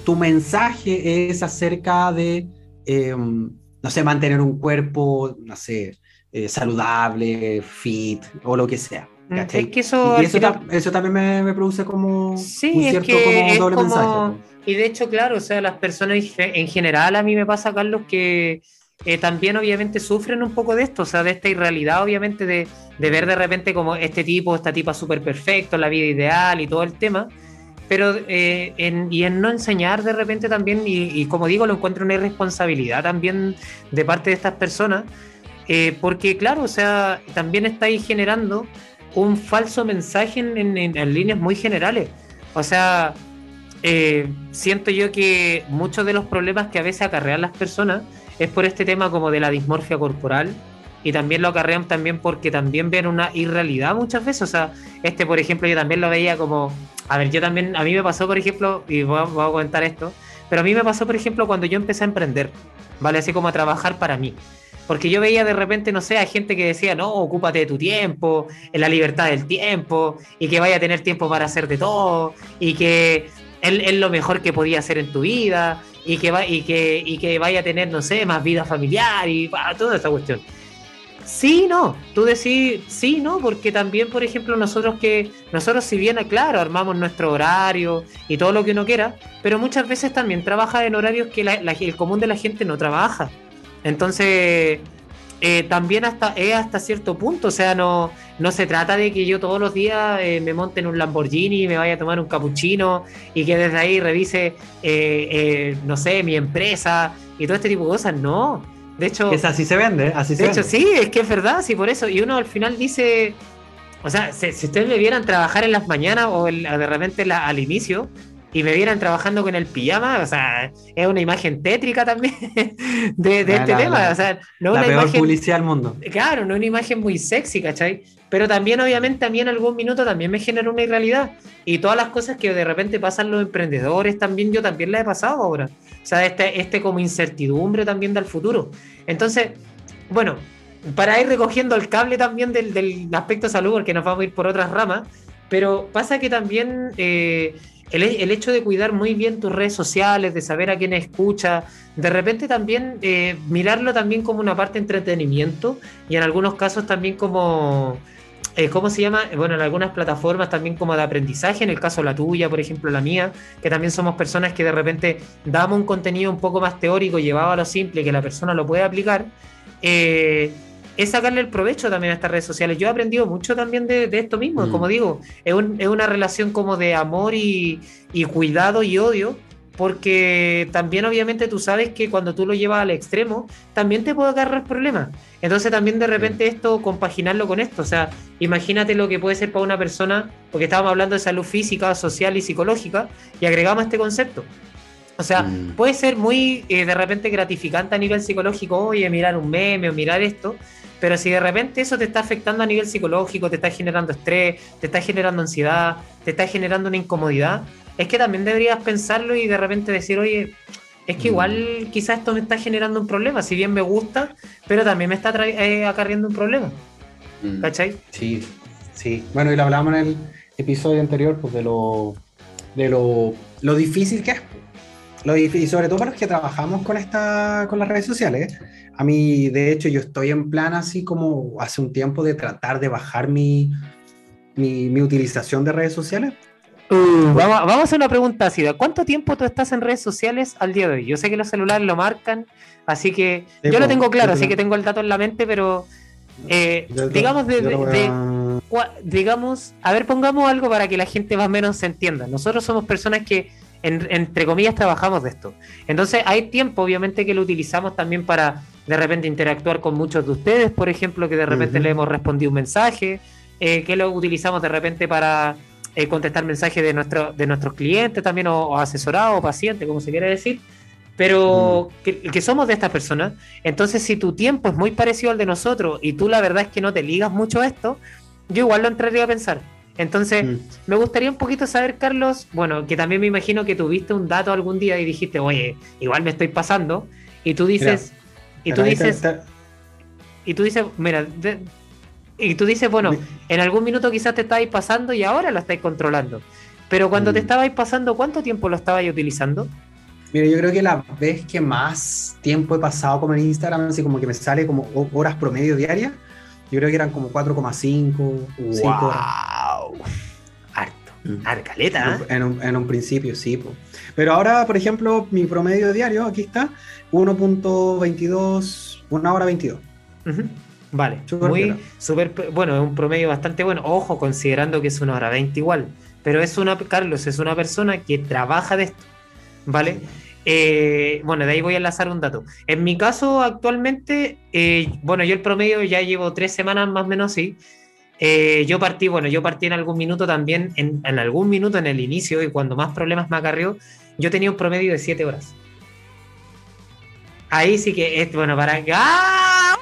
tu mensaje es acerca de, em, no sé, mantener un cuerpo, no sé, eh, saludable, fit o lo que sea. Mm, es que eso, y eso, también me, produce como un cierto como doble mensaje. Y de hecho, claro, o sea, las personas en general, a mí me pasa, Carlos, que eh, también obviamente sufren un poco de esto, o sea, de esta irrealidad, obviamente, de, de ver de repente como este tipo, esta tipa súper perfecto, la vida ideal y todo el tema pero eh, y en no enseñar de repente también, y, como digo, lo encuentro una irresponsabilidad también de parte de estas personas, eh, porque claro, o sea, también estáis generando un falso mensaje en, en, líneas muy generales. O sea, eh, siento yo que muchos de los problemas que a veces acarrean las personas es por este tema como de la dismorfia corporal, y también lo acarrean también porque también ven una irrealidad muchas veces. O sea, este, por ejemplo, yo también lo veía como, a ver, yo también, a mí me pasó, por ejemplo, y voy a, voy a comentar esto, pero a mí me pasó, por ejemplo, cuando yo empecé a emprender, ¿vale? Así como a trabajar para mí. Porque yo veía de repente, no sé, a gente que decía, no, ocúpate de tu tiempo, en la libertad del tiempo, y que vaya a tener tiempo para hacer de todo, y que es, lo mejor que podía hacer en tu vida, y que, va, y, que, y que vaya a tener, no sé, más vida familiar, y toda esa cuestión. Sí, no, tú decís sí, no, porque también, por ejemplo, nosotros que, nosotros si bien, claro, armamos nuestro horario y todo lo que uno quiera, pero muchas veces también trabaja en horarios que el común de la gente no trabaja. Entonces, eh, también hasta, es hasta cierto punto, o sea, no, no se trata de que yo todos los días eh, me monte en un Lamborghini me vaya a tomar un cappuccino y que desde ahí revise, eh, no sé, mi empresa y todo este tipo de cosas, no. De hecho, es así se vende, así se De hecho, sí, es que es verdad, sí, por eso. Y uno al final dice, o sea, si, ustedes me vieran trabajar en las mañanas o de repente al inicio, y me vieran trabajando con el pijama, o sea, es una imagen tétrica también de, este tema. o sea, no la una peor publicidad del mundo. Claro, no una imagen muy sexy, ¿cachai? Pero también, obviamente, a mí en algún minuto también me genera una irrealidad. Y todas las cosas que de repente pasan los emprendedores también, yo también las he pasado ahora. O sea, este, este como incertidumbre también del futuro. Entonces, bueno, para ir recogiendo el cable también del, del aspecto salud, porque nos vamos a ir por otras ramas, pero pasa que también eh, el, hecho de cuidar muy bien tus redes sociales, de saber a quién escucha, de repente también eh, mirarlo también como una parte de entretenimiento y en algunos casos también como, eh, ¿cómo se llama? Bueno, en algunas plataformas también como de aprendizaje, en el caso la tuya, por ejemplo, la mía, que también somos personas que de repente damos un contenido un poco más teórico, llevado a lo simple, que la persona lo puede aplicar. Eh, es sacarle el provecho también a estas redes sociales. Yo he aprendido mucho también de, esto mismo, mm. como digo, es, una relación como de amor y, cuidado y odio, porque también obviamente tú sabes que cuando tú lo llevas al extremo, también te puede agarrar problemas. Entonces también de repente esto, compaginarlo con esto, o sea, imagínate lo que puede ser para una persona, porque estábamos hablando de salud física, social y psicológica, y agregamos este concepto. O sea, mm. puede ser muy eh, de repente gratificante a nivel psicológico, oye, mirar un meme o mirar esto, pero si de repente eso te está afectando a nivel psicológico, te está generando estrés, te está generando ansiedad, te está generando una incomodidad, es que también deberías pensarlo y de repente decir, oye, es que igual mm. quizás esto me está generando un problema, si bien me gusta, pero también me está eh, acarriendo un problema. Mm. ¿Cachai? Sí, sí. Bueno, y lo hablábamos en el episodio anterior, pues de lo, de lo, lo difícil que es. Lo difícil, sobre todo para los que trabajamos con, esta, con las redes sociales, a mí, de hecho, yo estoy en plan así como hace un tiempo de tratar de bajar mi, mi, utilización de redes sociales. Uh, vamos, vamos, a hacer una pregunta así. ¿Cuánto tiempo tú estás en redes sociales al día de hoy? Yo sé que los celulares lo marcan, así que yo lo tengo claro, así que tengo el dato en la mente, pero eh, digamos, de, digamos, a ver, pongamos algo para que la gente más o menos se entienda. Nosotros somos personas que, entre comillas, trabajamos de esto. Entonces, hay tiempo, obviamente, que lo utilizamos también para de repente interactuar con muchos de ustedes, por ejemplo, que de repente le hemos respondido un mensaje, eh, que lo utilizamos de repente para eh, contestar mensajes de, nuestro, de nuestros clientes también, o, asesorados, o pacientes, como se quiere decir, pero que, somos de estas personas. Entonces, si tu tiempo es muy parecido al de nosotros y tú la verdad es que no te ligas mucho a esto, yo igual lo entraría a pensar. Entonces, me gustaría un poquito saber, Carlos, bueno, que también me imagino que tuviste un dato algún día y dijiste, oye, igual me estoy pasando, y tú dices, y tú dices. Y tú dices, mira, y tú dices, bueno, en algún minuto quizás te estabais pasando y ahora lo estáis controlando. Pero cuando te mm. estabais pasando, ¿cuánto tiempo lo estabais utilizando? Mira, yo creo que la vez que más tiempo he pasado como en Instagram, así como que me sale como horas promedio diarias, yo creo que eran como 4,5, wow. Harto. Mm. Arcaleta. ¿eh? En, un, en, un, principio, sí. Pero ahora, por ejemplo, mi promedio diario, aquí está, 1.22, una hora 22. Vale, muy super, bueno, es un promedio bastante bueno. Ojo, considerando que es una hora 20 igual. Pero es una, Carlos, es una persona que trabaja de esto. ¿Vale? Eh, bueno, de ahí voy a enlazar un dato. En mi caso, actualmente, eh, bueno, yo el promedio ya llevo tres semanas más o menos así. Eh, yo partí, bueno, yo partí en algún minuto también, en, algún minuto en el inicio y cuando más problemas me acarrió, yo tenía un promedio de siete horas ahí sí que es bueno para ¡Ah!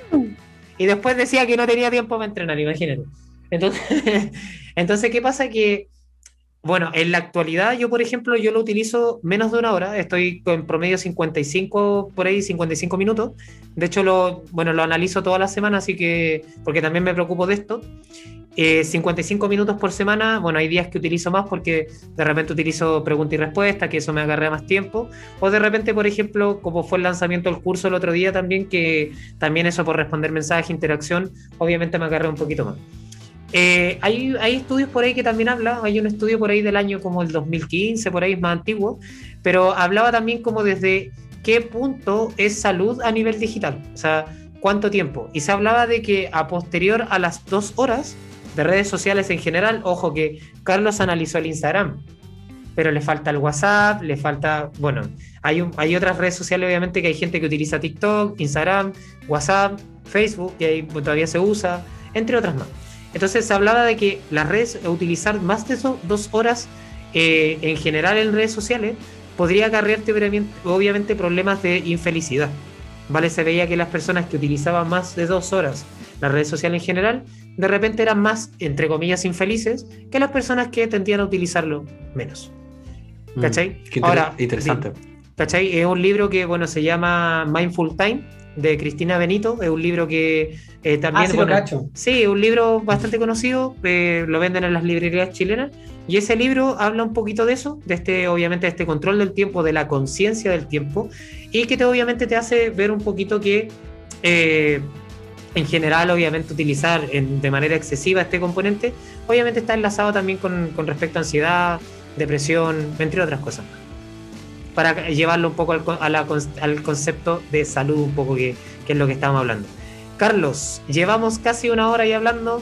y después decía que no tenía tiempo para entrenar, imagínate. Entonces, entonces ¿qué pasa? Que, bueno, en la actualidad yo, por ejemplo, yo lo utilizo menos de una hora, estoy en promedio 55, por ahí 55 minutos. De hecho, lo, bueno, lo analizo toda la semana, así que, porque también me preocupo de esto. 55 eh, minutos por semana, bueno, hay días que utilizo más porque de repente utilizo pregunta y respuesta, que eso me agarra más tiempo, o de repente, por ejemplo, como fue el lanzamiento del curso el otro día también, que también eso por responder mensajes, interacción, obviamente me agarré un poquito más. Eh, hay, hay, estudios por ahí que también habla, hay un estudio por ahí del año como el 2015, por ahí es más antiguo, pero hablaba también como desde qué punto es salud a nivel digital, o sea, cuánto tiempo. Y se hablaba de que a posterior a las dos horas, de redes sociales en general, ojo que Carlos analizó el Instagram, pero le falta el WhatsApp, le falta, bueno, hay, hay otras redes sociales obviamente que hay gente que utiliza TikTok, Instagram, WhatsApp, Facebook, que ahí todavía se usa, entre otras más. Entonces se hablaba de que las redes, utilizar más de dos horas eh, en general en redes sociales, podría acarrearte obviamente problemas de infelicidad. ¿Vale? Se veía que las personas que utilizaban más de dos horas las redes sociales en general, de repente eran más, entre comillas, infelices que las personas que tendían a utilizarlo menos. Mm, ¿Cachai? Ahora, interesante. ¿Cachai? Es un libro que, bueno, se llama Mindful Time, de Cristina Benito. Es un libro que eh, también. Ah, sí, bueno, sí, un libro bastante conocido. Eh, lo venden en las librerías chilenas. Y ese libro habla un poquito de eso, de este, obviamente, de este control del tiempo, de la conciencia del tiempo. Y que te, obviamente te hace ver un poquito que. Eh, en general, obviamente, utilizar de manera excesiva este componente, obviamente está enlazado también con, respecto a ansiedad, depresión, entre otras cosas. Para llevarlo un poco al, concepto de salud, un poco que, es lo que estábamos hablando. Carlos, llevamos casi una hora ya hablando.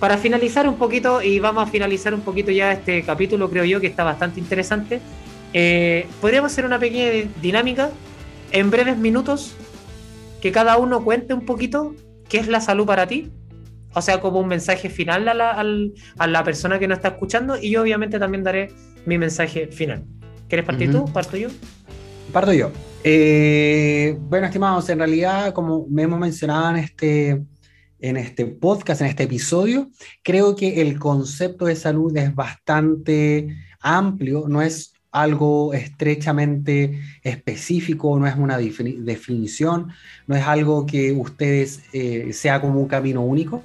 Para finalizar un poquito, y vamos a finalizar un poquito ya este capítulo, creo yo que está bastante interesante. Eh, podríamos hacer una pequeña dinámica en breves minutos que cada uno cuente un poquito ¿qué es la salud para ti? O sea, como un mensaje final a la, persona que nos está escuchando y yo obviamente también daré mi mensaje final. ¿Quieres partir tú? ¿Parto yo? Parto yo. Eh, bueno, estimados, en realidad, como me hemos mencionado en este, en este podcast, en este episodio, creo que el concepto de salud es bastante amplio, no es algo estrechamente específico, no es una definición, no es algo que ustedes eh, sea como un camino único.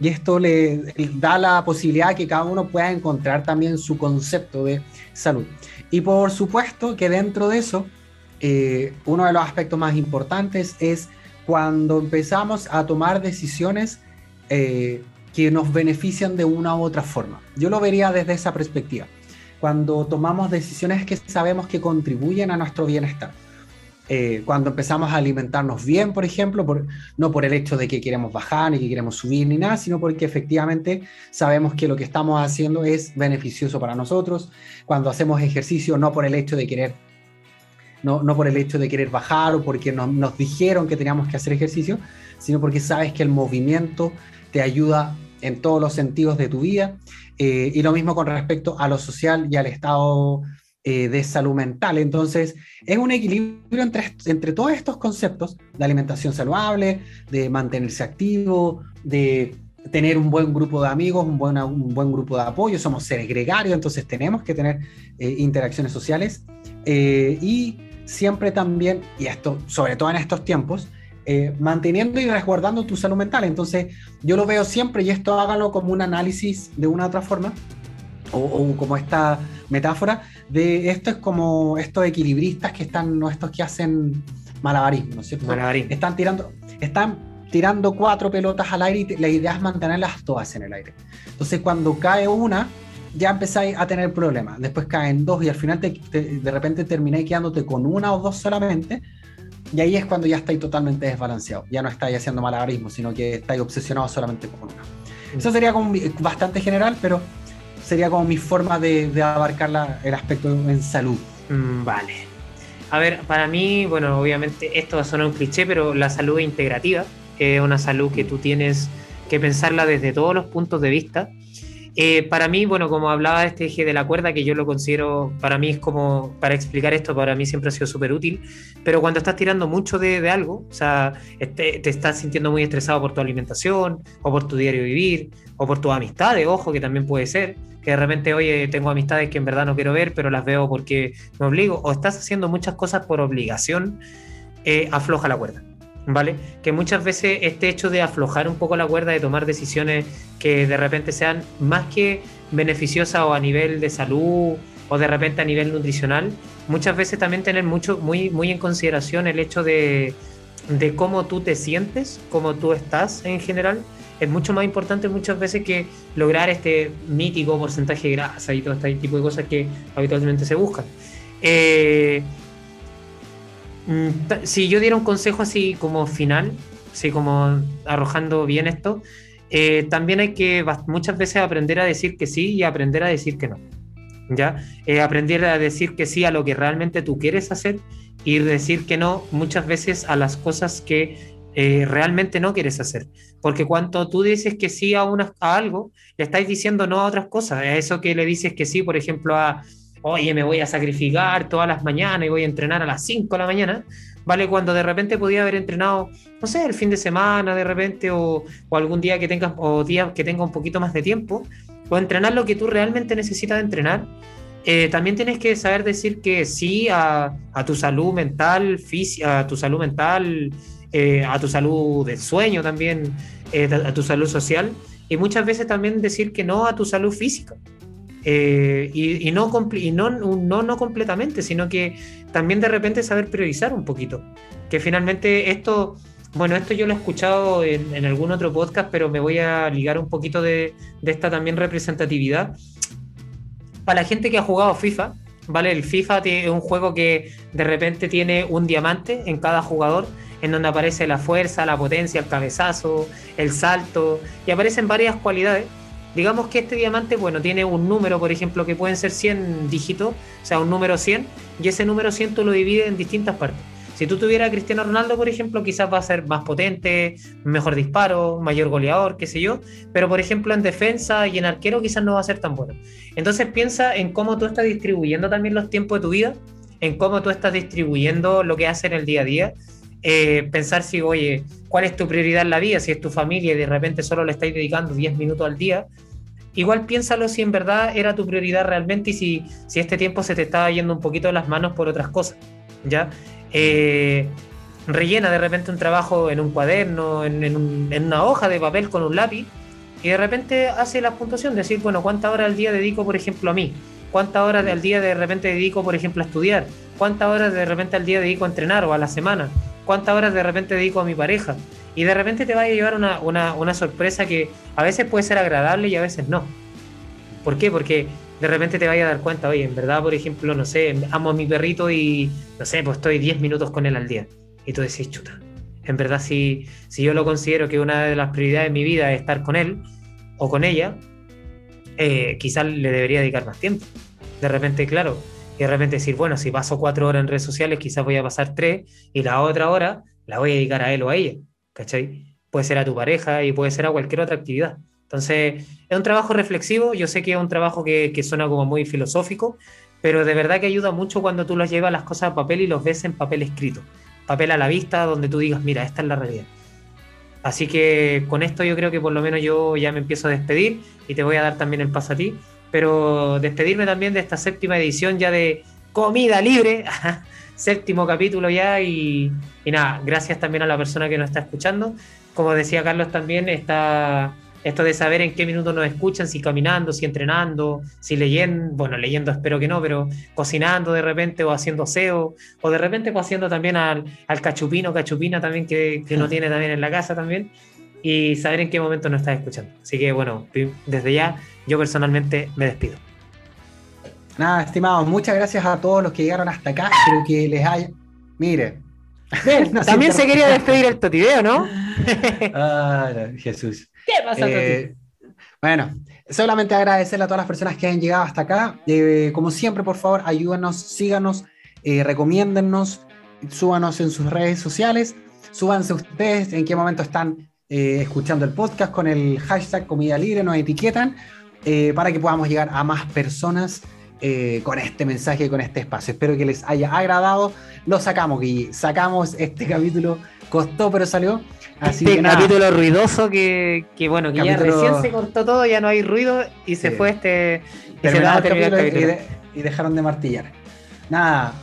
Y esto le da la posibilidad que cada uno pueda encontrar también su concepto de salud. Y por supuesto que dentro de eso, eh, uno de los aspectos más importantes es cuando empezamos a tomar decisiones eh, que nos benefician de una u otra forma. Yo lo vería desde esa perspectiva cuando tomamos decisiones que sabemos que contribuyen a nuestro bienestar. Eh, cuando empezamos a alimentarnos bien, por ejemplo, no por el hecho de que queremos bajar ni que queremos subir ni nada, sino porque efectivamente sabemos que lo que estamos haciendo es beneficioso para nosotros. Cuando hacemos ejercicio, no por el hecho de querer, no, no por el hecho de querer bajar o porque nos dijeron que teníamos que hacer ejercicio, sino porque sabes que el movimiento te ayuda en todos los sentidos de tu vida eh, y lo mismo con respecto a lo social y al estado eh, de salud mental. Entonces, es un equilibrio entre, entre todos estos conceptos de alimentación saludable, de mantenerse activo, de tener un buen grupo de amigos, un buen, un buen grupo de apoyo. Somos seres gregarios, entonces tenemos que tener eh, interacciones sociales. y siempre también, y esto sobre todo en estos tiempos, eh, manteniendo y resguardando tu salud mental. Entonces, yo lo veo siempre y esto hágalo como un análisis de una u otra forma, o, como esta metáfora de esto es como estos equilibristas que están, no estos que hacen malabarismo, ¿no es cierto? Están tirando, están tirando cuatro pelotas al aire y la idea es mantenerlas todas en el aire. Entonces, cuando cae una, ya empezáis a tener problemas. Después caen dos y al final de repente termináis quedándote con una o dos solamente y ahí es cuando ya estáis totalmente desbalanceado. Ya no estáis haciendo malabarismo, sino que estáis obsesionados solamente con una. Mm. Eso sería como bastante general, pero sería como mi forma de, abarcar el aspecto en salud. Mm, vale. A ver, para mí, bueno, obviamente esto va a sonar un cliché, pero la salud integrativa es una salud que tú tienes que pensarla desde todos los puntos de vista. Eh, para mí, bueno, como hablaba de este eje de la cuerda, que yo lo considero, para mí es como, para explicar esto, para mí siempre ha sido súper útil, pero cuando estás tirando mucho de, algo, o sea, te estás sintiendo muy estresado por tu alimentación, o por tu diario vivir, o por tus amistades, ojo, que también puede ser, que de repente, oye, tengo amistades que en verdad no quiero ver, pero las veo porque me obligo, o estás haciendo muchas cosas por obligación, eh, afloja la cuerda. ¿Vale? Que muchas veces este hecho de aflojar un poco la cuerda, de tomar decisiones que de repente sean más que beneficiosas o a nivel de salud o de repente a nivel nutricional, muchas veces también tener mucho, muy, muy en consideración el hecho de, de cómo tú te sientes, cómo tú estás en general, es mucho más importante muchas veces que lograr este mítico porcentaje de grasa y todo este tipo de cosas que habitualmente se buscan. Eh, si yo diera un consejo así como final, así como arrojando bien esto, eh, también hay que muchas veces aprender a decir que sí y aprender a decir que no. ¿Ya? Eh, aprender a decir que sí a lo que realmente tú quieres hacer y decir que no muchas veces a las cosas que eh, realmente no quieres hacer. Porque cuando tú dices que sí a, una, a algo, le estás diciendo no a otras cosas. A eso que le dices que sí, por ejemplo, a oye, me voy a sacrificar todas las mañanas y voy a entrenar a las 5 de la mañana, ¿vale? Cuando de repente podía haber entrenado, no sé, el fin de semana de repente o, algún día que tengas, o día que tenga un poquito más de tiempo, o entrenar lo que tú realmente necesitas entrenar. Eh, también tienes que saber decir que sí a, tu salud mental, a tu salud mental, eh, a tu salud del sueño también, eh, a tu salud social, y muchas veces también decir que no a tu salud física. Eh, y, no, y no, no, no completamente, sino que también de repente saber priorizar un poquito. Que finalmente esto, bueno, esto yo lo he escuchado en, algún otro podcast, pero me voy a ligar un poquito de, de, esta también representatividad. Para la gente que ha jugado FIFA, ¿vale? El FIFA es un juego que de repente tiene un diamante en cada jugador, en donde aparece la fuerza, la potencia, el cabezazo, el salto, y aparecen varias cualidades Digamos que este diamante, bueno, tiene un número, por ejemplo, que pueden ser 100 dígitos, o sea, un número 100, y ese número 100 tú lo divides en distintas partes. Si tú tuvieras a Cristiano Ronaldo, por ejemplo, quizás va a ser más potente, mejor disparo, mayor goleador, qué sé yo, pero por ejemplo en defensa y en arquero quizás no va a ser tan bueno. Entonces piensa en cómo tú estás distribuyendo también los tiempos de tu vida, en cómo tú estás distribuyendo lo que haces en el día a día, eh, pensar si, oye, cuál es tu prioridad en la vida, si es tu familia y de repente solo le estáis dedicando 10 minutos al día, igual piénsalo si en verdad era tu prioridad realmente y si, si este tiempo se te estaba yendo un poquito de las manos por otras cosas, ¿ya? Eh, rellena de repente un trabajo en un cuaderno, en, en, una hoja de papel con un lápiz y de repente hace la puntuación, decir, bueno, ¿cuántas horas al día dedico, por ejemplo, a mí? ¿Cuántas horas al día de repente dedico, por ejemplo, a estudiar? ¿Cuántas horas de repente al día dedico a entrenar o a la semana? Cuántas horas de repente dedico a mi pareja. Y de repente te va a llevar una, una, una sorpresa que a veces puede ser agradable y a veces no. ¿Por qué? Porque de repente te vayas a dar cuenta, oye, en verdad, por ejemplo, no sé, amo a mi perrito y, no sé, pues estoy 10 minutos con él al día. Y tú decís, chuta, en verdad, si, si yo lo considero que una de las prioridades de mi vida es estar con él o con ella, eh, quizás le debería dedicar más tiempo. De repente, claro, y de repente decir, bueno, si paso cuatro horas en redes sociales, quizás voy a pasar tres y la otra hora la voy a dedicar a él o a ella, ¿cachai? Puede ser a tu pareja y puede ser a cualquier otra actividad. Entonces, es un trabajo reflexivo, yo sé que es un trabajo que, que suena como muy filosófico, pero de verdad que ayuda mucho cuando tú los llevas las cosas a papel y los ves en papel escrito, papel a la vista donde tú digas, mira, esta es la realidad. Así que con esto yo creo que por lo menos yo ya me empiezo a despedir y te voy a dar también el paso a ti pero despedirme también de esta séptima edición ya de Comida Libre, séptimo capítulo ya y, nada, gracias también a la persona que nos está escuchando. Como decía Carlos también, está esto de saber en qué minuto nos escuchan, si caminando, si entrenando, si leyendo, bueno, leyendo espero que no, pero cocinando de repente o haciendo aseo, o de repente pues, haciendo también al, al cachupino, cachupina también que, que uno tiene también en la casa también y saber en qué momento nos estás escuchando. Así que bueno, desde ya yo personalmente me despido. Nada, estimados, muchas gracias a todos los que llegaron hasta acá. Espero que les haya. Mire. también se quería despedir el Totideo, ¿no? ah, Jesús. ¿Qué pasa, eh, Bueno, solamente agradecerle a todas las personas que han llegado hasta acá. Eh, como siempre, por favor, ayúdanos, síganos, eh, recomiéndennos, súbanos en sus redes sociales, súbanse ustedes en qué momento están eh, escuchando el podcast con el hashtag comida libre, nos etiquetan eh, para que podamos llegar a más personas eh, con este mensaje, con este espacio. Espero que les haya agradado. Lo sacamos, Guille. Sacamos este capítulo. Costó, pero salió. Así este que nada. capítulo ruidoso que, que bueno, que ya Capítulo- recién se cortó todo, ya no hay ruido y se Sí. fue este. y se el terminar el capítulo y, capítulo. de- y dejaron de martillar. Nada,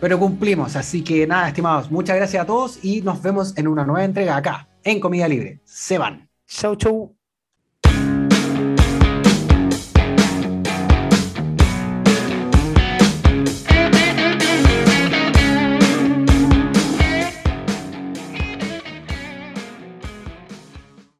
pero cumplimos. Así que nada, estimados, muchas gracias a todos y nos vemos en una nueva entrega acá, en Comida Libre. Se van. Chau, chau.